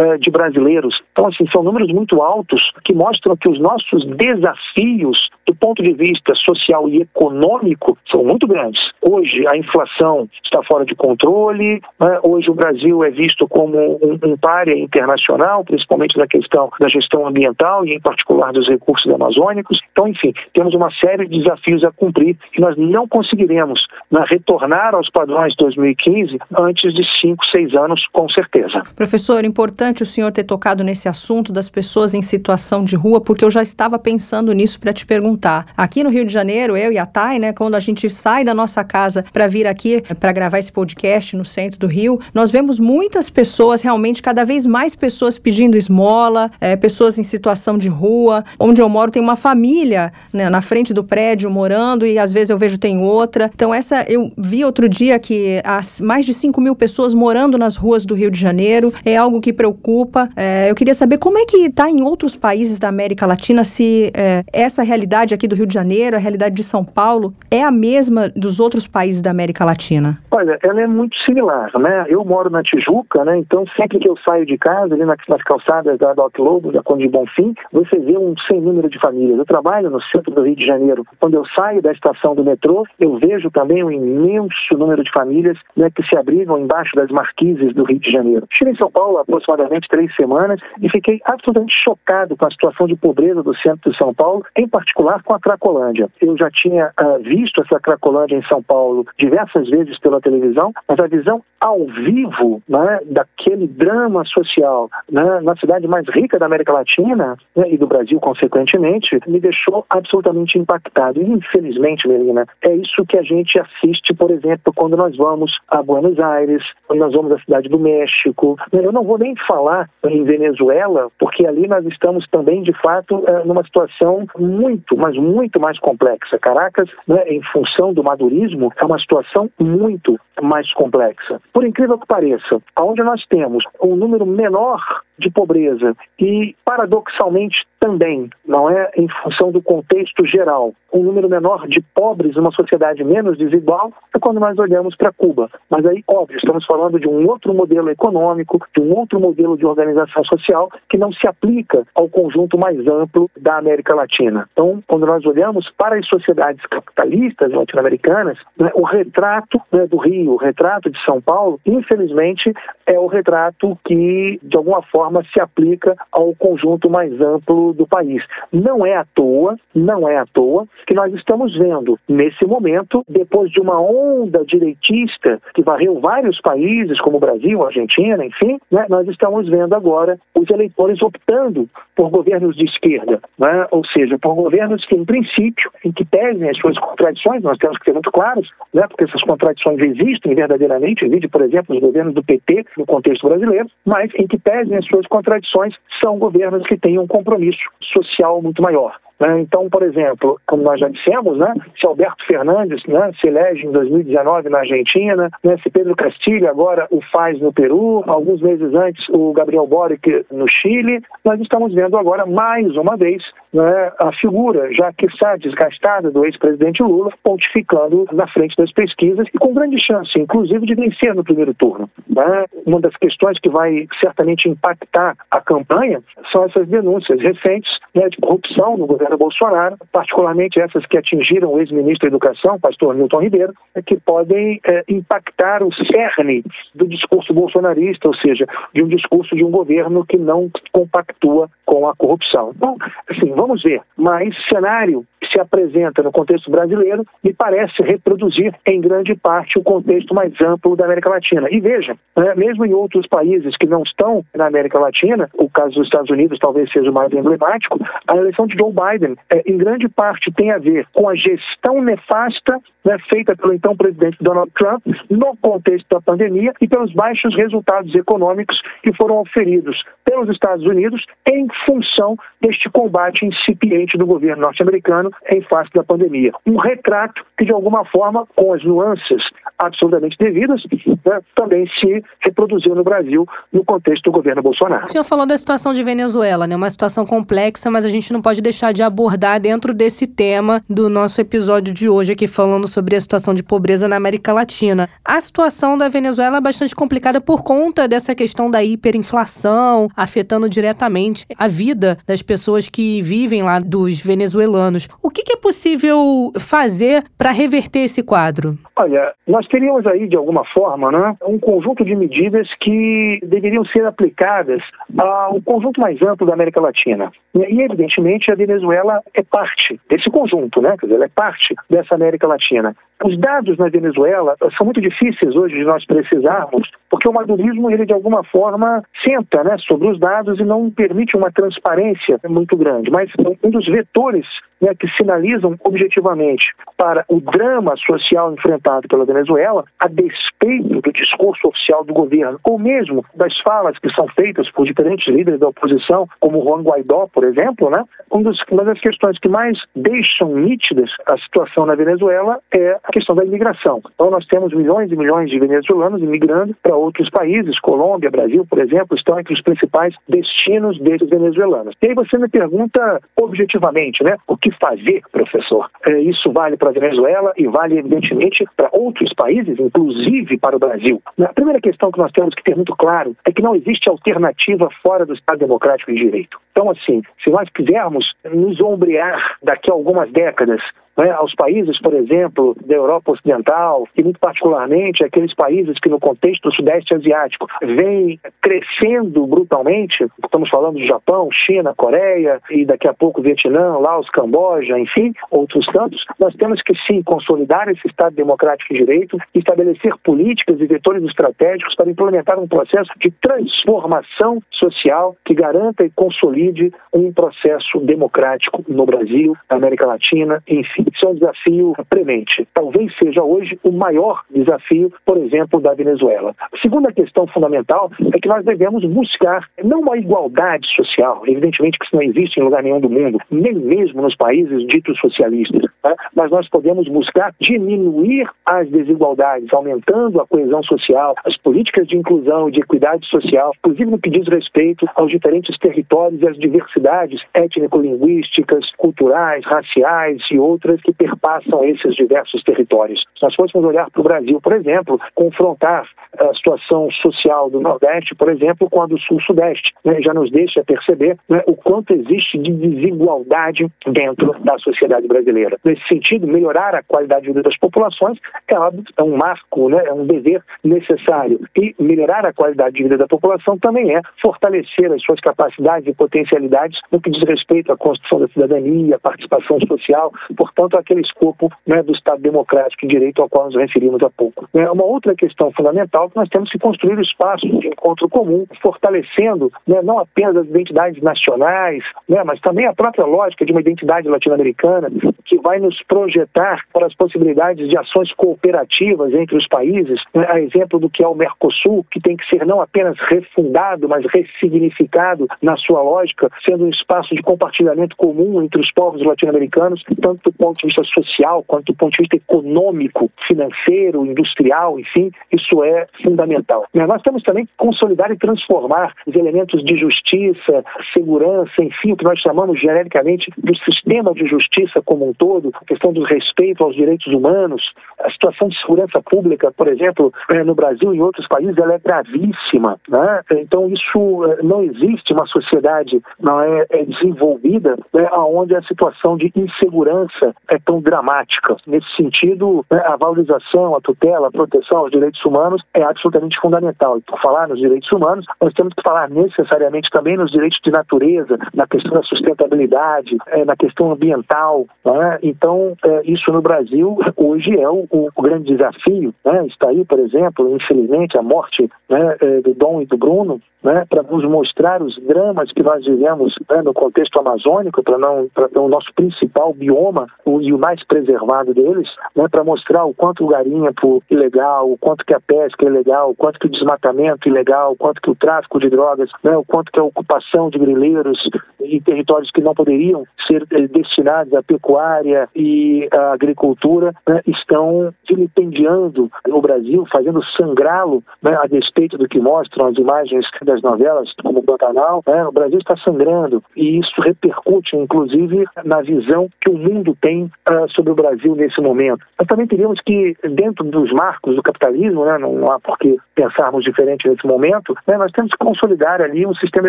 uh, de brasileiros. Então, assim, são números muito altos que mostram que os nossos desafios do ponto de vista social e econômico são muito grandes. Hoje a inflação está fora de controle, né? hoje o Brasil é visto como um, um párea internacional, principalmente na questão da gestão ambiental e em particular dos recursos amazônicos. Então, enfim, temos uma série de desafios a cumprir que nós não conseguiremos né, retornar aos padrões de 2015 antes de 5, 6 anos, com certeza. Professor, importante o senhor ter tocado nesse assunto das pessoas em situação de rua, porque eu já estava pensando nisso para te perguntar perguntar. Aqui no Rio de Janeiro, eu e a Thay, né, quando a gente sai da nossa casa para vir aqui para gravar esse podcast no centro do Rio, nós vemos muitas pessoas, realmente cada vez mais pessoas pedindo esmola, é, pessoas em situação de rua. Onde eu moro tem uma família né, na frente do prédio morando e às vezes eu vejo tem outra. Então essa eu vi outro dia que há mais de 5 mil pessoas morando nas ruas do Rio de Janeiro. É algo que preocupa. É, eu queria saber como é que está em outros países da América Latina se é, essa realidade realidade aqui do Rio de Janeiro, a realidade de São Paulo, é a mesma dos outros países da América Latina? Olha, ela é muito similar, né? Eu moro na Tijuca, né? Então, sempre que eu saio de casa, ali nas, calçadas da Doc Lobo, da Conde de Bonfim, você vê um sem número de famílias. Eu trabalho no centro do Rio de Janeiro. Quando eu saio da estação do metrô, eu vejo também um imenso número de famílias né, que se abrigam embaixo das marquises do Rio de Janeiro. Estive em São Paulo há aproximadamente três semanas e fiquei absolutamente chocado com a situação de pobreza do centro de São Paulo, em particular com a Cracolândia. Eu já tinha uh, visto essa Cracolândia em São Paulo diversas vezes pela televisão, mas a visão ao vivo né, daquele drama social né, na cidade mais rica da América Latina né, e do Brasil, consequentemente, me deixou absolutamente impactado. E, infelizmente, Melina, é isso que a gente assiste, por exemplo, quando nós vamos a Buenos Aires, quando nós vamos à cidade do México. Eu não vou nem falar em Venezuela, porque ali nós estamos também, de fato, eh, numa situação muito, mas muito mais complexa. Caracas, né, em função do madurismo, é uma situação muito mais complexa. Por incrível que pareça, onde nós temos um número menor de pobreza e, paradoxalmente, também, não é em função do contexto geral, um número menor de pobres numa sociedade menos desigual é quando nós olhamos para Cuba. Mas aí, óbvio, estamos falando de um outro modelo econômico, de um outro modelo de organização social que não se aplica ao conjunto mais amplo da América Latina. Então, quando nós olhamos para as sociedades capitalistas latino-americanas, né, o retrato né, do Rio, o retrato de São Paulo, infelizmente, é o retrato que, de alguma forma, se aplica ao conjunto mais amplo do país. Não é à toa, não é à toa que nós estamos vendo nesse momento, depois de uma onda direitista que varreu vários países, como o Brasil, Argentina, enfim, né, nós estamos vendo agora os eleitores optando por governos de esquerda, né, ou seja, por governos que, em princípio, em que pesem as suas contradições, nós temos que ser muito claros, né, porque essas contradições existem verdadeiramente, vide, por exemplo, os governos do PT no contexto brasileiro, mas em que pesem as suas contradições, são governos que têm um compromisso social muito maior. Né? Então, por exemplo, como nós já dissemos, né, se Alberto Fernandes né, se elege em 2019 na Argentina, né, se Pedro Castilho agora o faz no Peru, alguns meses antes o Gabriel Boric no Chile, nós estamos vendo agora mais uma vez né, a figura, já que está desgastada do ex-presidente Lula, pontificando na frente das pesquisas e com grande chance, inclusive, de vencer no primeiro turno. Né? Uma das questões que vai certamente impactar a campanha são essas denúncias recentes né, de corrupção no governo Bolsonaro, particularmente essas que atingiram o ex-ministro da Educação, pastor Milton Ribeiro, né, que podem é, impactar o cerne do discurso bolsonarista, ou seja, de um discurso de um governo que não compactua com a corrupção. Então, assim, vamos ver. Mas cenário se apresenta no contexto brasileiro me parece reproduzir em grande parte o contexto mais amplo da América Latina. E veja, né, mesmo em outros países que não estão na América Latina, o caso dos Estados Unidos talvez seja o mais emblemático, a eleição de Joe Biden, é, em grande parte, tem a ver com a gestão nefasta né, feita pelo então presidente Donald Trump no contexto da pandemia e pelos baixos resultados econômicos que foram oferidos pelos Estados Unidos em função deste combate incipiente do governo norte-americano em face da pandemia. Um retrato que, de alguma forma, com as nuances absolutamente devidas, né, também se reproduziu no Brasil no contexto do governo Bolsonaro. O senhor falou da situação de Venezuela, né? Uma situação complexa, mas a gente não pode deixar de abordar dentro desse tema do nosso episódio de hoje aqui falando sobre a situação de pobreza na América Latina. A situação da Venezuela é bastante complicada por conta dessa questão da hiperinflação, afetando diretamente a vida das pessoas que vivem lá, dos venezuelanos. O que, é possível fazer para reverter esse quadro? Olha, nós teríamos aí, de alguma forma, né, um conjunto de medidas que deveriam ser aplicadas ao conjunto mais amplo da América Latina. E, evidentemente, a Venezuela é parte desse conjunto, né? Quer dizer, ela é parte dessa América Latina. Indiana. Os dados na Venezuela são muito difíceis hoje de nós precisarmos, porque o madurismo, ele de alguma forma senta né, sobre os dados e não permite uma transparência muito grande. Mas um dos vetores né, que sinalizam objetivamente para o drama social enfrentado pela Venezuela, a despeito do discurso oficial do governo, ou mesmo das falas que são feitas por diferentes líderes da oposição, como Juan Guaidó, por exemplo, né, um uma das questões que mais deixam nítidas a situação na Venezuela é a questão da imigração. Então, nós temos milhões e milhões de venezuelanos imigrando para outros países, Colômbia, Brasil, por exemplo, estão entre os principais destinos desses venezuelanos. E aí você me pergunta objetivamente, né, o que fazer, professor? É, isso vale para a Venezuela e vale, evidentemente, para outros países, inclusive para o Brasil. A primeira questão que nós temos que ter muito claro é que não existe alternativa fora do Estado Democrático de Direito. Então, assim, se nós quisermos nos ombrear daqui a algumas décadas né, aos países, por exemplo, da Europa Ocidental, e muito particularmente aqueles países que no contexto do Sudeste Asiático vêm crescendo brutalmente, estamos falando de Japão, China, Coreia e daqui a pouco Vietnã, Laos, Camboja, enfim, outros tantos, nós temos que sim consolidar esse Estado democrático de direito, estabelecer políticas e vetores estratégicos para implementar um processo de transformação social que garanta e consolide um processo democrático no Brasil, na América Latina, enfim. Isso é um desafio premente. Talvez seja hoje o maior desafio, por exemplo, da Venezuela. A segunda questão fundamental é que nós devemos buscar não uma igualdade social, evidentemente que isso não existe em lugar nenhum do mundo, nem mesmo nos países ditos socialistas, né? mas nós podemos buscar diminuir as desigualdades, aumentando a coesão social, as políticas de inclusão e de equidade social, inclusive no que diz respeito aos diferentes territórios e às diversidades étnico-linguísticas, culturais, raciais e outras que perpassam esses diversos territórios. Se nós fôssemos olhar para o Brasil, por exemplo, confrontar a situação social do Nordeste, por exemplo, com a do Sul-Sudeste, né, já nos deixa perceber né, o quanto existe de desigualdade dentro da sociedade brasileira. Nesse sentido, melhorar a qualidade de vida das populações é, é um marco, né, é um dever necessário. E melhorar a qualidade de vida da população também é fortalecer as suas capacidades e potencialidades no que diz respeito à construção da cidadania, participação social, portanto, quanto àquele escopo né, do Estado democrático e direito ao qual nos referimos há pouco. É uma outra questão fundamental que nós temos que construir espaços de encontro comum, fortalecendo né, não apenas as identidades nacionais, né, mas também a própria lógica de uma identidade latino-americana que vai nos projetar para as possibilidades de ações cooperativas entre os países, né, a exemplo do que é o Mercosul, que tem que ser não apenas refundado, mas ressignificado na sua lógica, sendo um espaço de compartilhamento comum entre dos povos latino-americanos, tanto do ponto de vista social quanto do ponto de vista econômico, financeiro, industrial, enfim, isso é fundamental. Nós temos também que consolidar e transformar os elementos de justiça, segurança, enfim, o que nós chamamos genericamente do sistema de justiça como um todo, a questão do respeito aos direitos humanos, a situação de segurança pública, por exemplo, eh, no Brasil e em outros países, ela é gravíssima. Né? Então, isso eh, não existe uma sociedade não é, é desenvolvida né, onde a situação de insegurança é tão dramática. Nesse sentido, né, a valorização, a tutela, a proteção aos direitos humanos é absolutamente fundamental. E por falar nos direitos humanos, nós temos que falar necessariamente também nos direitos de natureza, na questão da sustentabilidade, é, na questão ambiental. Né? Então, é, isso no Brasil hoje é o, o grande desafio. Né? Está aí, por exemplo, infelizmente, a morte né, é, do Dom e do Bruno, né, para nos mostrar os dramas que nós vivemos né, no contexto amazônico, para não o nosso principal bioma o, e o mais preservado deles, né, para mostrar o quanto o garimpo ilegal, o quanto que a pesca é ilegal, o quanto que o desmatamento é ilegal, o quanto que o tráfico de drogas, né, o quanto que a ocupação de grileiros em territórios que não poderiam ser eh, destinados à pecuária e à agricultura né, estão vilipendiando o Brasil, fazendo sangrá-lo né, a despeito do que mostram as imagens da das novelas, como o Pantanal, né, o Brasil está sangrando. E isso repercute, inclusive, na visão que o mundo tem uh, sobre o Brasil nesse momento. Nós também teríamos que, dentro dos marcos do capitalismo, né, não há por que pensarmos diferente nesse momento, né, nós temos que consolidar ali um sistema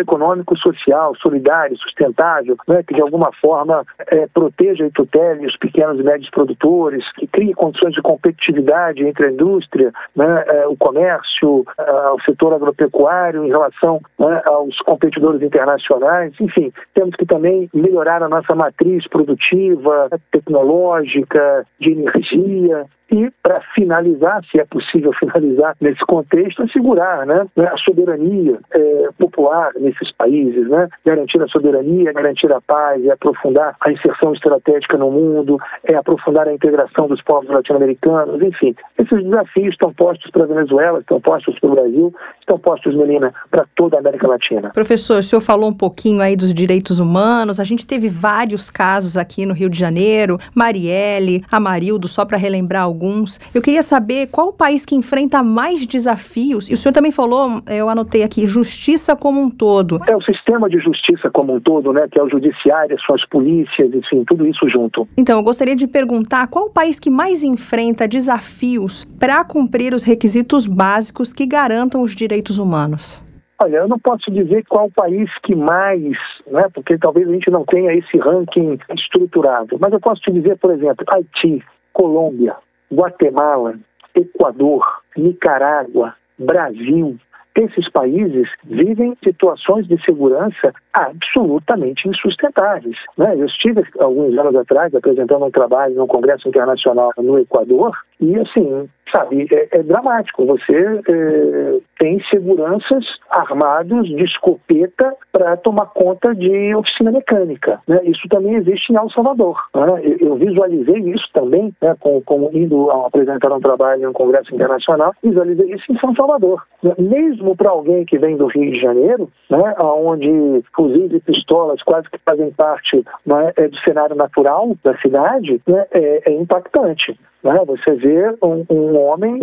econômico social, solidário, sustentável, né, que de alguma forma é, proteja e tutele os pequenos e médios produtores, que crie condições de competitividade entre a indústria, né, é, o comércio, é, o setor agropecuário em relação né, aos competidores internacionais. Enfim, temos que também melhorar a nossa matriz produtiva, tecnológica, de energia, e, para finalizar, se é possível finalizar nesse contexto, assegurar né, né, a soberania é, popular nesses países, né, garantir a soberania, garantir a paz, é aprofundar a inserção estratégica no mundo, é aprofundar a integração dos povos latino-americanos, enfim. Esses desafios estão postos para a Venezuela, estão postos para o Brasil, estão postos, Melina, para toda a América Latina. Professor, o senhor falou um pouquinho aí dos direitos humanos, a gente teve vários casos aqui no Rio de Janeiro, Marielle, Amarildo, só para relembrar alguns. Eu queria saber qual o país que enfrenta mais desafios, e o senhor também falou, eu anotei aqui, justiça como um todo. É o sistema de justiça como um todo, né, que é o judiciário, suas polícias, enfim, tudo isso junto. Então, eu gostaria de perguntar qual o país que mais enfrenta desafios para cumprir os requisitos básicos que garantam os direitos humanos? Olha, eu não posso dizer qual país que mais, né, porque talvez a gente não tenha esse ranking estruturado, mas eu posso te dizer, por exemplo, Haiti, Colômbia, Guatemala, Equador, Nicarágua, Brasil, esses países vivem situações de segurança absolutamente insustentáveis. Né? Eu estive alguns anos atrás apresentando um trabalho no Congresso Internacional no Equador e, assim, sabe, é, é dramático. Você é, tem seguranças armados de escopeta para tomar conta de oficina mecânica. Né? Isso também existe em El Salvador. Né? Eu, eu, visualizei isso também, né, com, com indo apresentar um trabalho em um congresso internacional, visualizei isso em São Salvador. Né? Mesmo para alguém que vem do Rio de Janeiro, né, onde fuzis e pistolas quase que fazem parte né, é, do cenário natural da cidade, né, é, é impactante. Né? Você vê um, um homem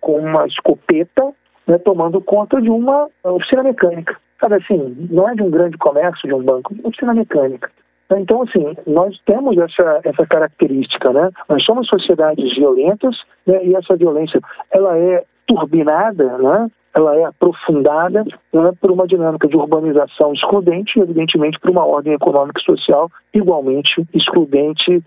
com uma escopeta né, tomando conta de uma oficina mecânica. Sabe assim, não é de um grande comércio, de um banco, é uma oficina mecânica. Então, assim, nós temos essa, essa característica, né? Nós somos sociedades violentas né? e essa violência, ela é turbinada, né? ela é aprofundada né, por uma dinâmica de urbanização excludente e, evidentemente, por uma ordem econômica e social igualmente excludente,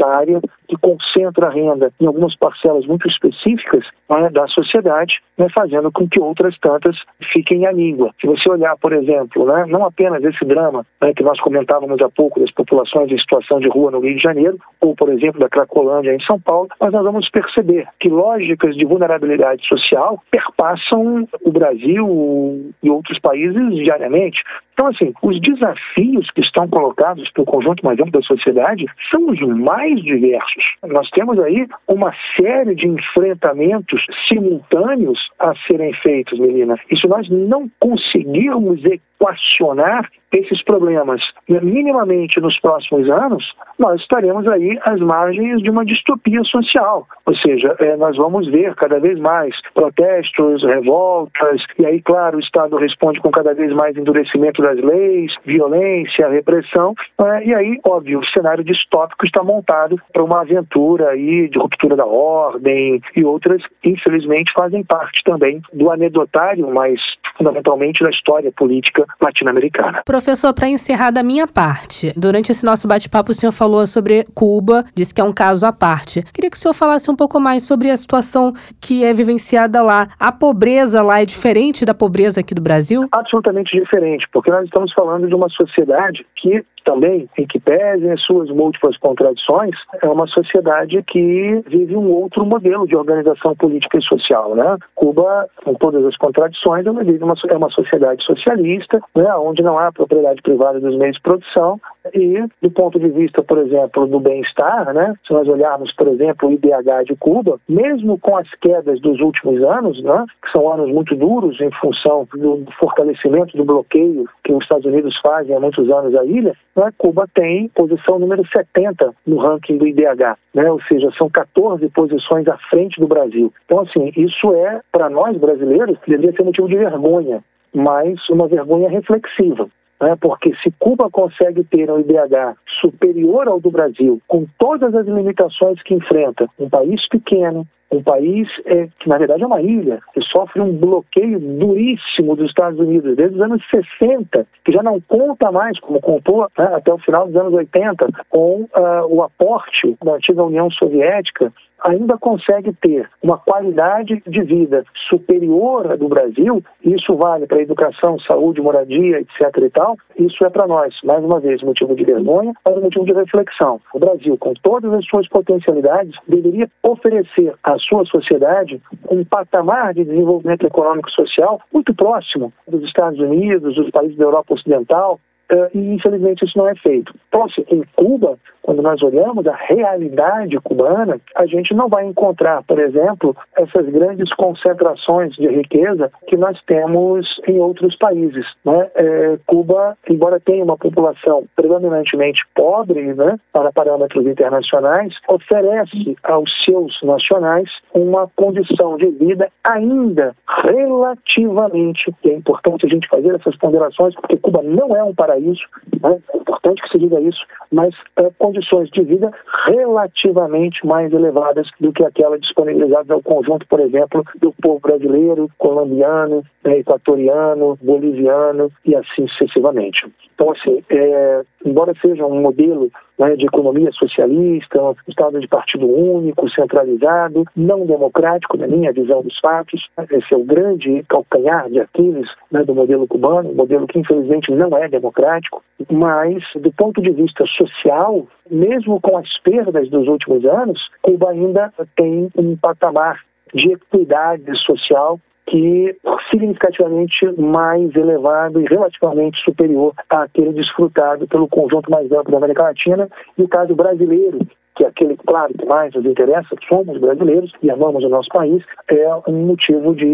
censitária, que concentra a renda em algumas parcelas muito específicas né, da sociedade, né, fazendo com que outras tantas fiquem à língua. Se você olhar, por exemplo, né, não apenas esse drama né, que nós comentávamos há pouco das populações em situação de rua no Rio de Janeiro, ou, por exemplo, da Cracolândia em São Paulo, mas nós vamos perceber que lógicas de vulnerabilidade social perpassam o Brasil e outros países diariamente. Então, assim, os desafios que estão colocados pelo conjunto mais amplo da sociedade são os mais diversos. Nós temos aí uma série de enfrentamentos simultâneos a serem feitos, Melina. E se nós não conseguirmos equacionar esses problemas minimamente nos próximos anos, nós estaremos aí às margens de uma distopia social. Ou seja, é, nós vamos ver cada vez mais protestos, revoltas, e aí, claro, o Estado responde com cada vez mais endurecimento das leis, violência, repressão, é, e aí, óbvio, o cenário distópico está montado para uma aventura aí de ruptura da ordem e outras, infelizmente, fazem parte também do anedotário, mas fundamentalmente da história política latino-americana. Professor, para encerrar da minha parte, durante esse nosso bate-papo o senhor falou sobre Cuba, disse que é um caso à parte. Queria que o senhor falasse um pouco mais sobre a situação que é vivenciada lá. A pobreza lá é diferente da pobreza aqui do Brasil? Absolutamente diferente, porque nós estamos falando de uma sociedade que também, em que pesem as suas múltiplas contradições, é uma sociedade que vive um outro modelo de organização política e social. Né? Cuba, com todas as contradições, ela vive uma, é uma sociedade socialista, né, onde não há propriedade privada dos meios de produção, e do ponto de vista, por exemplo, do bem-estar, né, se nós olharmos, por exemplo, o IDH de Cuba, mesmo com as quedas dos últimos anos, né, que são anos muito duros em função do fortalecimento do bloqueio que os Estados Unidos fazem há muitos anos à ilha, né, Cuba tem posição número 70 no ranking do IDH, né, ou seja, são 14 posições à frente do Brasil. Então, assim, isso é, para nós brasileiros, deveria ser motivo de vergonha, mas uma vergonha reflexiva né? porque se Cuba consegue ter um IDH superior ao do Brasil, com todas as limitações que enfrenta, um país pequeno, um país é, que na verdade é uma ilha, que sofre um bloqueio duríssimo dos Estados Unidos desde os anos 60, que já não conta mais, como contou né, até o final dos anos 80, com uh, o aporte da antiga União Soviética ainda consegue ter uma qualidade de vida superior à do Brasil, isso vale para educação, saúde, moradia, etc. e tal, isso é para nós, mais uma vez, motivo de vergonha, mas motivo de reflexão. O Brasil, com todas as suas potencialidades, deveria oferecer à sua sociedade um patamar de desenvolvimento econômico e social muito próximo dos Estados Unidos, dos países da Europa Ocidental, e infelizmente isso não é feito. Então, assim, em Cuba, quando nós olhamos a realidade cubana, a gente não vai encontrar, por exemplo, essas grandes concentrações de riqueza que nós temos em outros países. Né? É, Cuba, embora tenha uma população predominantemente pobre, né, para parâmetros internacionais, oferece aos seus nacionais uma condição de vida ainda relativamente, é importante a gente fazer essas ponderações, porque Cuba não é um paraíso, né? é importante que se diga isso, mas é, condições de vida relativamente mais elevadas do que aquela disponibilizada ao conjunto, por exemplo, do povo brasileiro, colombiano, né, equatoriano, boliviano e assim sucessivamente. Então, assim, é, embora seja um modelo né, de economia socialista, um Estado de partido único, centralizado, não democrático, na minha visão dos fatos, esse é o grande calcanhar de Aquiles né, do modelo cubano, um modelo que infelizmente não é democrático, mas do ponto de vista social, mesmo com as perdas dos últimos anos, Cuba ainda tem um patamar de equidade social que significativamente mais elevado e relativamente superior àquele desfrutado pelo conjunto mais amplo da América Latina e o caso brasileiro que é aquele, claro, que mais nos interessa, somos brasileiros e amamos o nosso país, é um motivo de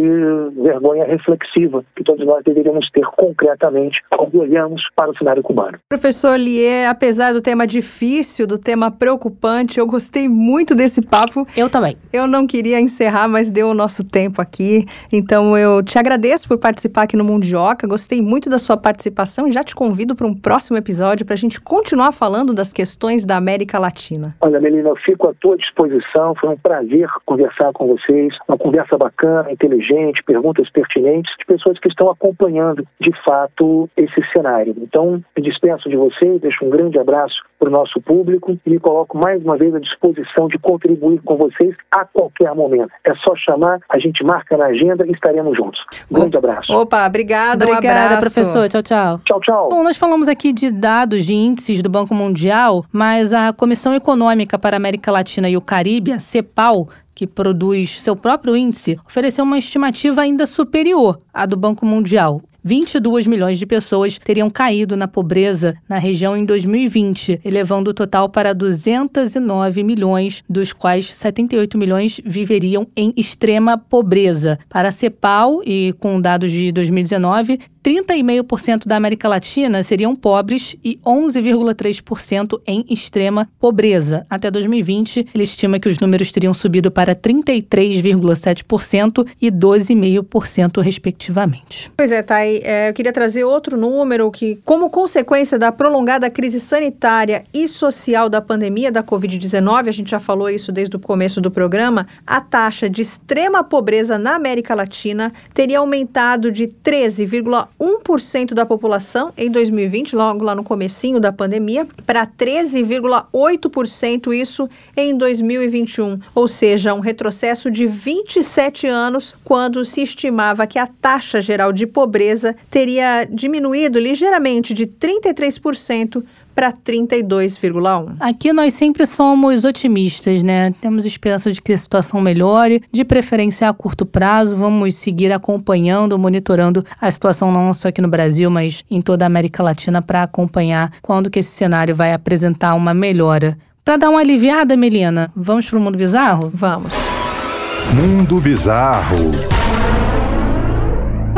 vergonha reflexiva que todos nós deveríamos ter concretamente quando olhamos para o cenário cubano. Professor Lier, apesar do tema difícil, do tema preocupante, eu gostei muito desse papo. Eu também. Eu não queria encerrar, mas deu o nosso tempo aqui. Então eu te agradeço por participar aqui no Mundioca. Gostei muito da sua participação e já te convido para um próximo episódio para a gente continuar falando das questões da América Latina. Olha, Melina, eu fico à tua disposição. Foi um prazer conversar com vocês. Uma conversa bacana, inteligente, perguntas pertinentes de pessoas que estão acompanhando, de fato, esse cenário. Então, me dispenso de vocês, deixo um grande abraço para o nosso público e me coloco mais uma vez à disposição de contribuir com vocês a qualquer momento. É só chamar, a gente marca na agenda e estaremos juntos. Um grande abraço. Opa, obrigada, Obrigada, um professor. Tchau, tchau. Tchau, tchau. Bom, nós falamos aqui de dados de índices do Banco Mundial, mas a Comissão Econômica para a América Latina e o Caribe, a CEPAL, que produz seu próprio índice, ofereceu uma estimativa ainda superior à do Banco Mundial. 22 milhões de pessoas teriam caído na pobreza na região em 2020, elevando o total para 209 milhões, dos quais 78 milhões viveriam em extrema pobreza. Para a CEPAL, e com dados de 2019, 30,5% da América Latina seriam pobres e 11,3% em extrema pobreza. Até 2020, ele estima que os números teriam subido para 33,7% e 12,5%, respectivamente. Pois é, É, eu queria trazer outro número que, como consequência da prolongada crise sanitária e social da pandemia da Covid-19, a gente já falou isso desde o começo do programa, a taxa de extrema pobreza na América Latina teria aumentado de 13,1 1% da população em 2020, logo lá no comecinho da pandemia, para 13,8% isso em 2021, ou seja, um retrocesso de 27 anos, quando se estimava que a taxa geral de pobreza teria diminuído ligeiramente de 33% para 32,1. Aqui nós sempre somos otimistas, né? Temos esperança de que a situação melhore, de preferência a curto prazo. Vamos seguir acompanhando, monitorando a situação não só aqui no Brasil, mas em toda a América Latina para acompanhar quando que esse cenário vai apresentar uma melhora. Para dar uma aliviada, Melina, vamos para o mundo bizarro? Vamos. Mundo bizarro.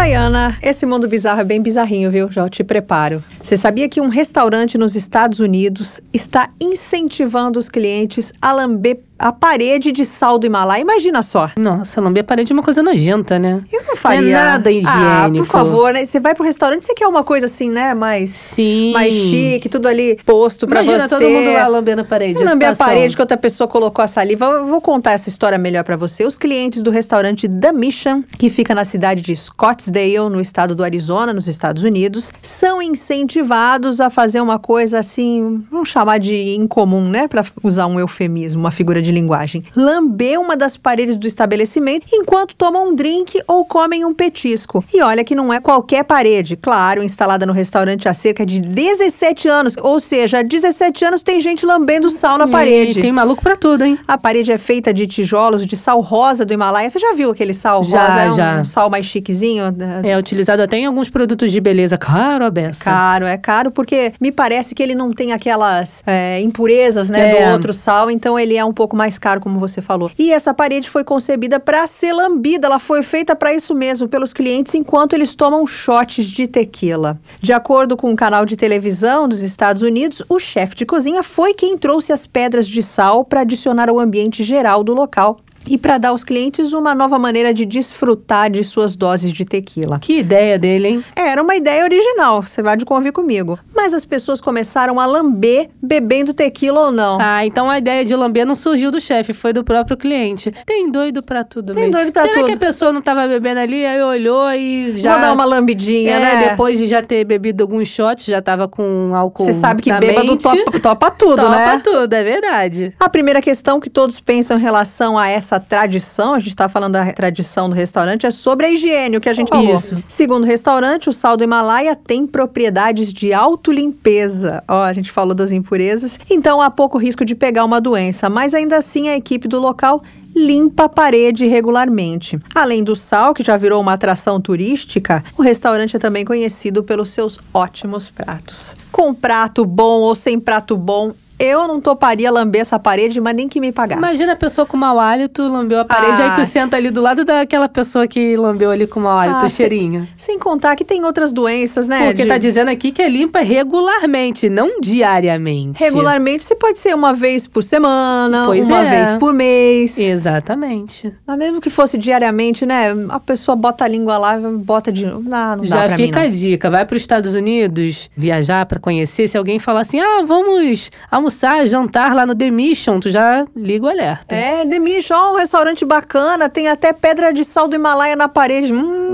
Diana, esse mundo bizarro é bem bizarrinho, viu? Já te preparo. Você sabia que um restaurante nos Estados Unidos está incentivando os clientes a lamber a parede de sal do Himalaia. Imagina só. Nossa, lamber a parede é uma coisa nojenta, né? Eu não faria. Não é nada higiênico. Ah, por favor, né? Você vai pro restaurante, você quer uma coisa assim, né? Mais, Sim. mais chique, tudo ali posto pra Imagina você. todo mundo lá lambendo a parede. Lamber a parede que outra pessoa colocou a saliva. Eu vou contar essa história melhor pra você. Os clientes do restaurante The Mission, que fica na cidade de Scottsdale, no estado do Arizona, nos Estados Unidos, são incentivados a fazer uma coisa assim, vamos chamar de incomum, né? Pra usar um eufemismo, uma figura de linguagem. Lamber uma das paredes do estabelecimento enquanto tomam um drink ou comem um petisco. E olha que não é qualquer parede, claro, instalada no restaurante há cerca de 17 anos. Ou seja, há 17 anos tem gente lambendo sal na E parede. tem maluco pra tudo, hein? A parede é feita de tijolos de sal rosa do Himalaia. Você já viu aquele sal Já, rosa? É um, já. um sal mais chiquezinho? É utilizado até em alguns produtos de beleza. Caro, a beça. Caro, é caro porque me parece que ele não tem aquelas é, impurezas, né, É. do outro sal, então ele é um pouco mais caro, como você falou. E essa parede foi concebida para ser lambida, ela foi feita para isso mesmo, pelos clientes enquanto eles tomam shots de tequila. De acordo com um canal de televisão dos Estados Unidos, o chefe de cozinha foi quem trouxe as pedras de sal para adicionar ao ambiente geral do local. E para dar aos clientes uma nova maneira de desfrutar de suas doses de tequila. Que ideia dele, hein? Era uma ideia original, você vai de convir comigo. Mas as pessoas começaram a lamber bebendo tequila ou não. Ah, então a ideia de lamber não surgiu do chefe, foi do próprio cliente. Tem doido pra tudo Tem mesmo. doido pra Será tudo. que a pessoa não tava bebendo ali, aí olhou e já... Vou dar uma lambidinha, é, né? depois de já ter bebido alguns shots, já tava com álcool Você sabe que bêbado topa, topa tudo, Topa né? tudo, é verdade. A primeira questão que todos pensam em relação a essa tradição, a gente está falando da tradição do restaurante, é sobre a higiene, o que a gente falou. Isso. Segundo o restaurante, o sal do Himalaia tem propriedades de autolimpeza. Ó, a gente falou das impurezas. Então há pouco risco de pegar uma doença, mas ainda assim a equipe do local limpa a parede regularmente. Além do sal, que já virou uma atração turística, o restaurante é também conhecido pelos seus ótimos pratos. Com prato bom ou sem prato bom, eu não toparia lamber essa parede, mas nem que me pagasse. Imagina a pessoa com mau hálito, lambeu a parede, Ah. aí tu senta ali do lado daquela pessoa que lambeu ali com mau hálito, Ah, cheirinho. Sem contar que tem outras doenças, né? Porque de- tá dizendo aqui que é limpa regularmente, não diariamente. Regularmente, você pode ser uma vez por semana, Pois uma é. vez por mês. Exatamente. Mas mesmo que fosse diariamente, né? A pessoa bota a língua lá bota de novo. Não, não dá Já pra mim, fica não. a dica, vai para os Estados Unidos viajar para conhecer, se alguém falar assim: "Ah, vamos almoçar, jantar lá no The Mission", tu já liga o alerta. É, The Mission, um restaurante bacana, tem até pedra de sal do Himalaia na parede. Hum,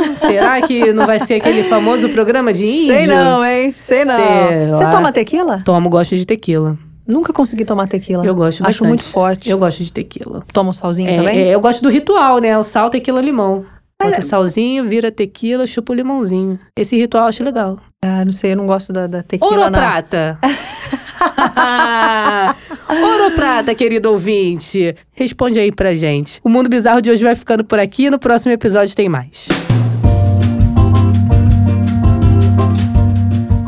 Hum, será que não vai ser aquele famoso programa de índio? sei não, hein? Sei não. Você toma tequila? Tomo, gosto de tequila. Nunca consegui tomar tequila. Eu gosto Acho bastante. muito forte. Eu gosto de tequila. Toma um salzinho É, também? é, eu gosto do ritual, né? O sal, tequila, limão. Bota o salzinho, vira tequila, chupa o limãozinho. Esse ritual eu acho legal. Ah, não sei, eu não gosto da, da tequila, Ouro ou não. prata? Ouro Prata, querido ouvinte. Responde aí pra gente. O Mundo Bizarro de hoje vai ficando por aqui. No próximo episódio tem mais.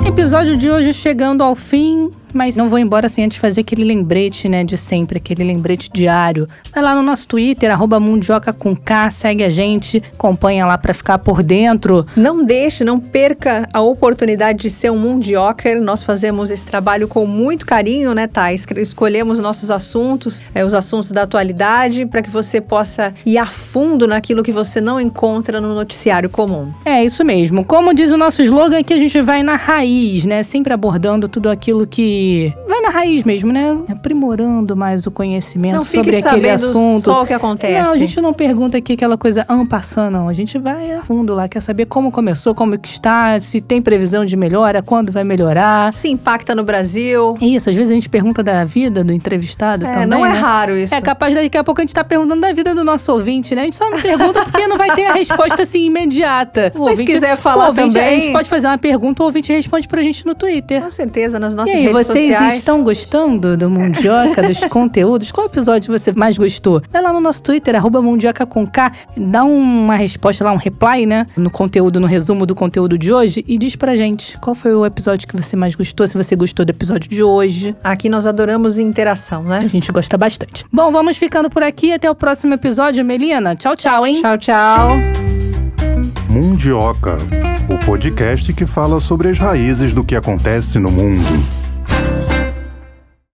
Episódio de hoje chegando ao fim. Mas não vou embora sem antes fazer aquele lembrete, né, de sempre, aquele lembrete diário. Vai lá no nosso Twitter, arroba Mundioca com K, segue a gente, acompanha lá para ficar por dentro. Não deixe, não perca a oportunidade de ser um Mundioker. Nós fazemos esse trabalho com muito carinho, né, Thais? Escolhemos nossos assuntos, é, os assuntos da atualidade, para que você possa ir a fundo naquilo que você não encontra no noticiário comum. É, isso mesmo. Como diz o nosso slogan, que a gente vai na raiz, né? Sempre abordando tudo aquilo que vai na raiz mesmo, né? Aprimorando mais o conhecimento não sobre aquele assunto. Só o que acontece. Não, a gente não pergunta aqui aquela coisa ampassando, não. A gente vai a fundo lá, quer saber como começou, como que está, se tem previsão de melhora, quando vai melhorar. Se impacta no Brasil. Isso, às vezes a gente pergunta da vida do entrevistado é, também. Não é né? raro isso. É capaz daqui a pouco a gente tá perguntando da vida do nosso ouvinte, né? A gente só não pergunta porque não vai ter a resposta assim imediata. O Mas se quiser falar ouvinte, também. A gente pode fazer uma pergunta, o ouvinte responde pra gente no Twitter. Com certeza, nas nossas aí, redes vocês sociais. estão gostando do Mundioca, dos conteúdos? Qual episódio você mais gostou? Vai lá no nosso Twitter, arroba Mundioca com K, dá uma resposta lá, um reply, né? No conteúdo, no resumo do conteúdo de hoje e diz pra gente qual foi o episódio que você mais gostou, se você gostou do episódio de hoje. Aqui nós adoramos interação, né? A gente gosta bastante. Bom, vamos ficando por aqui. Até o próximo episódio, Melina. Tchau, tchau, hein? Tchau, tchau. Mundioca, o podcast que fala sobre as raízes do que acontece no mundo.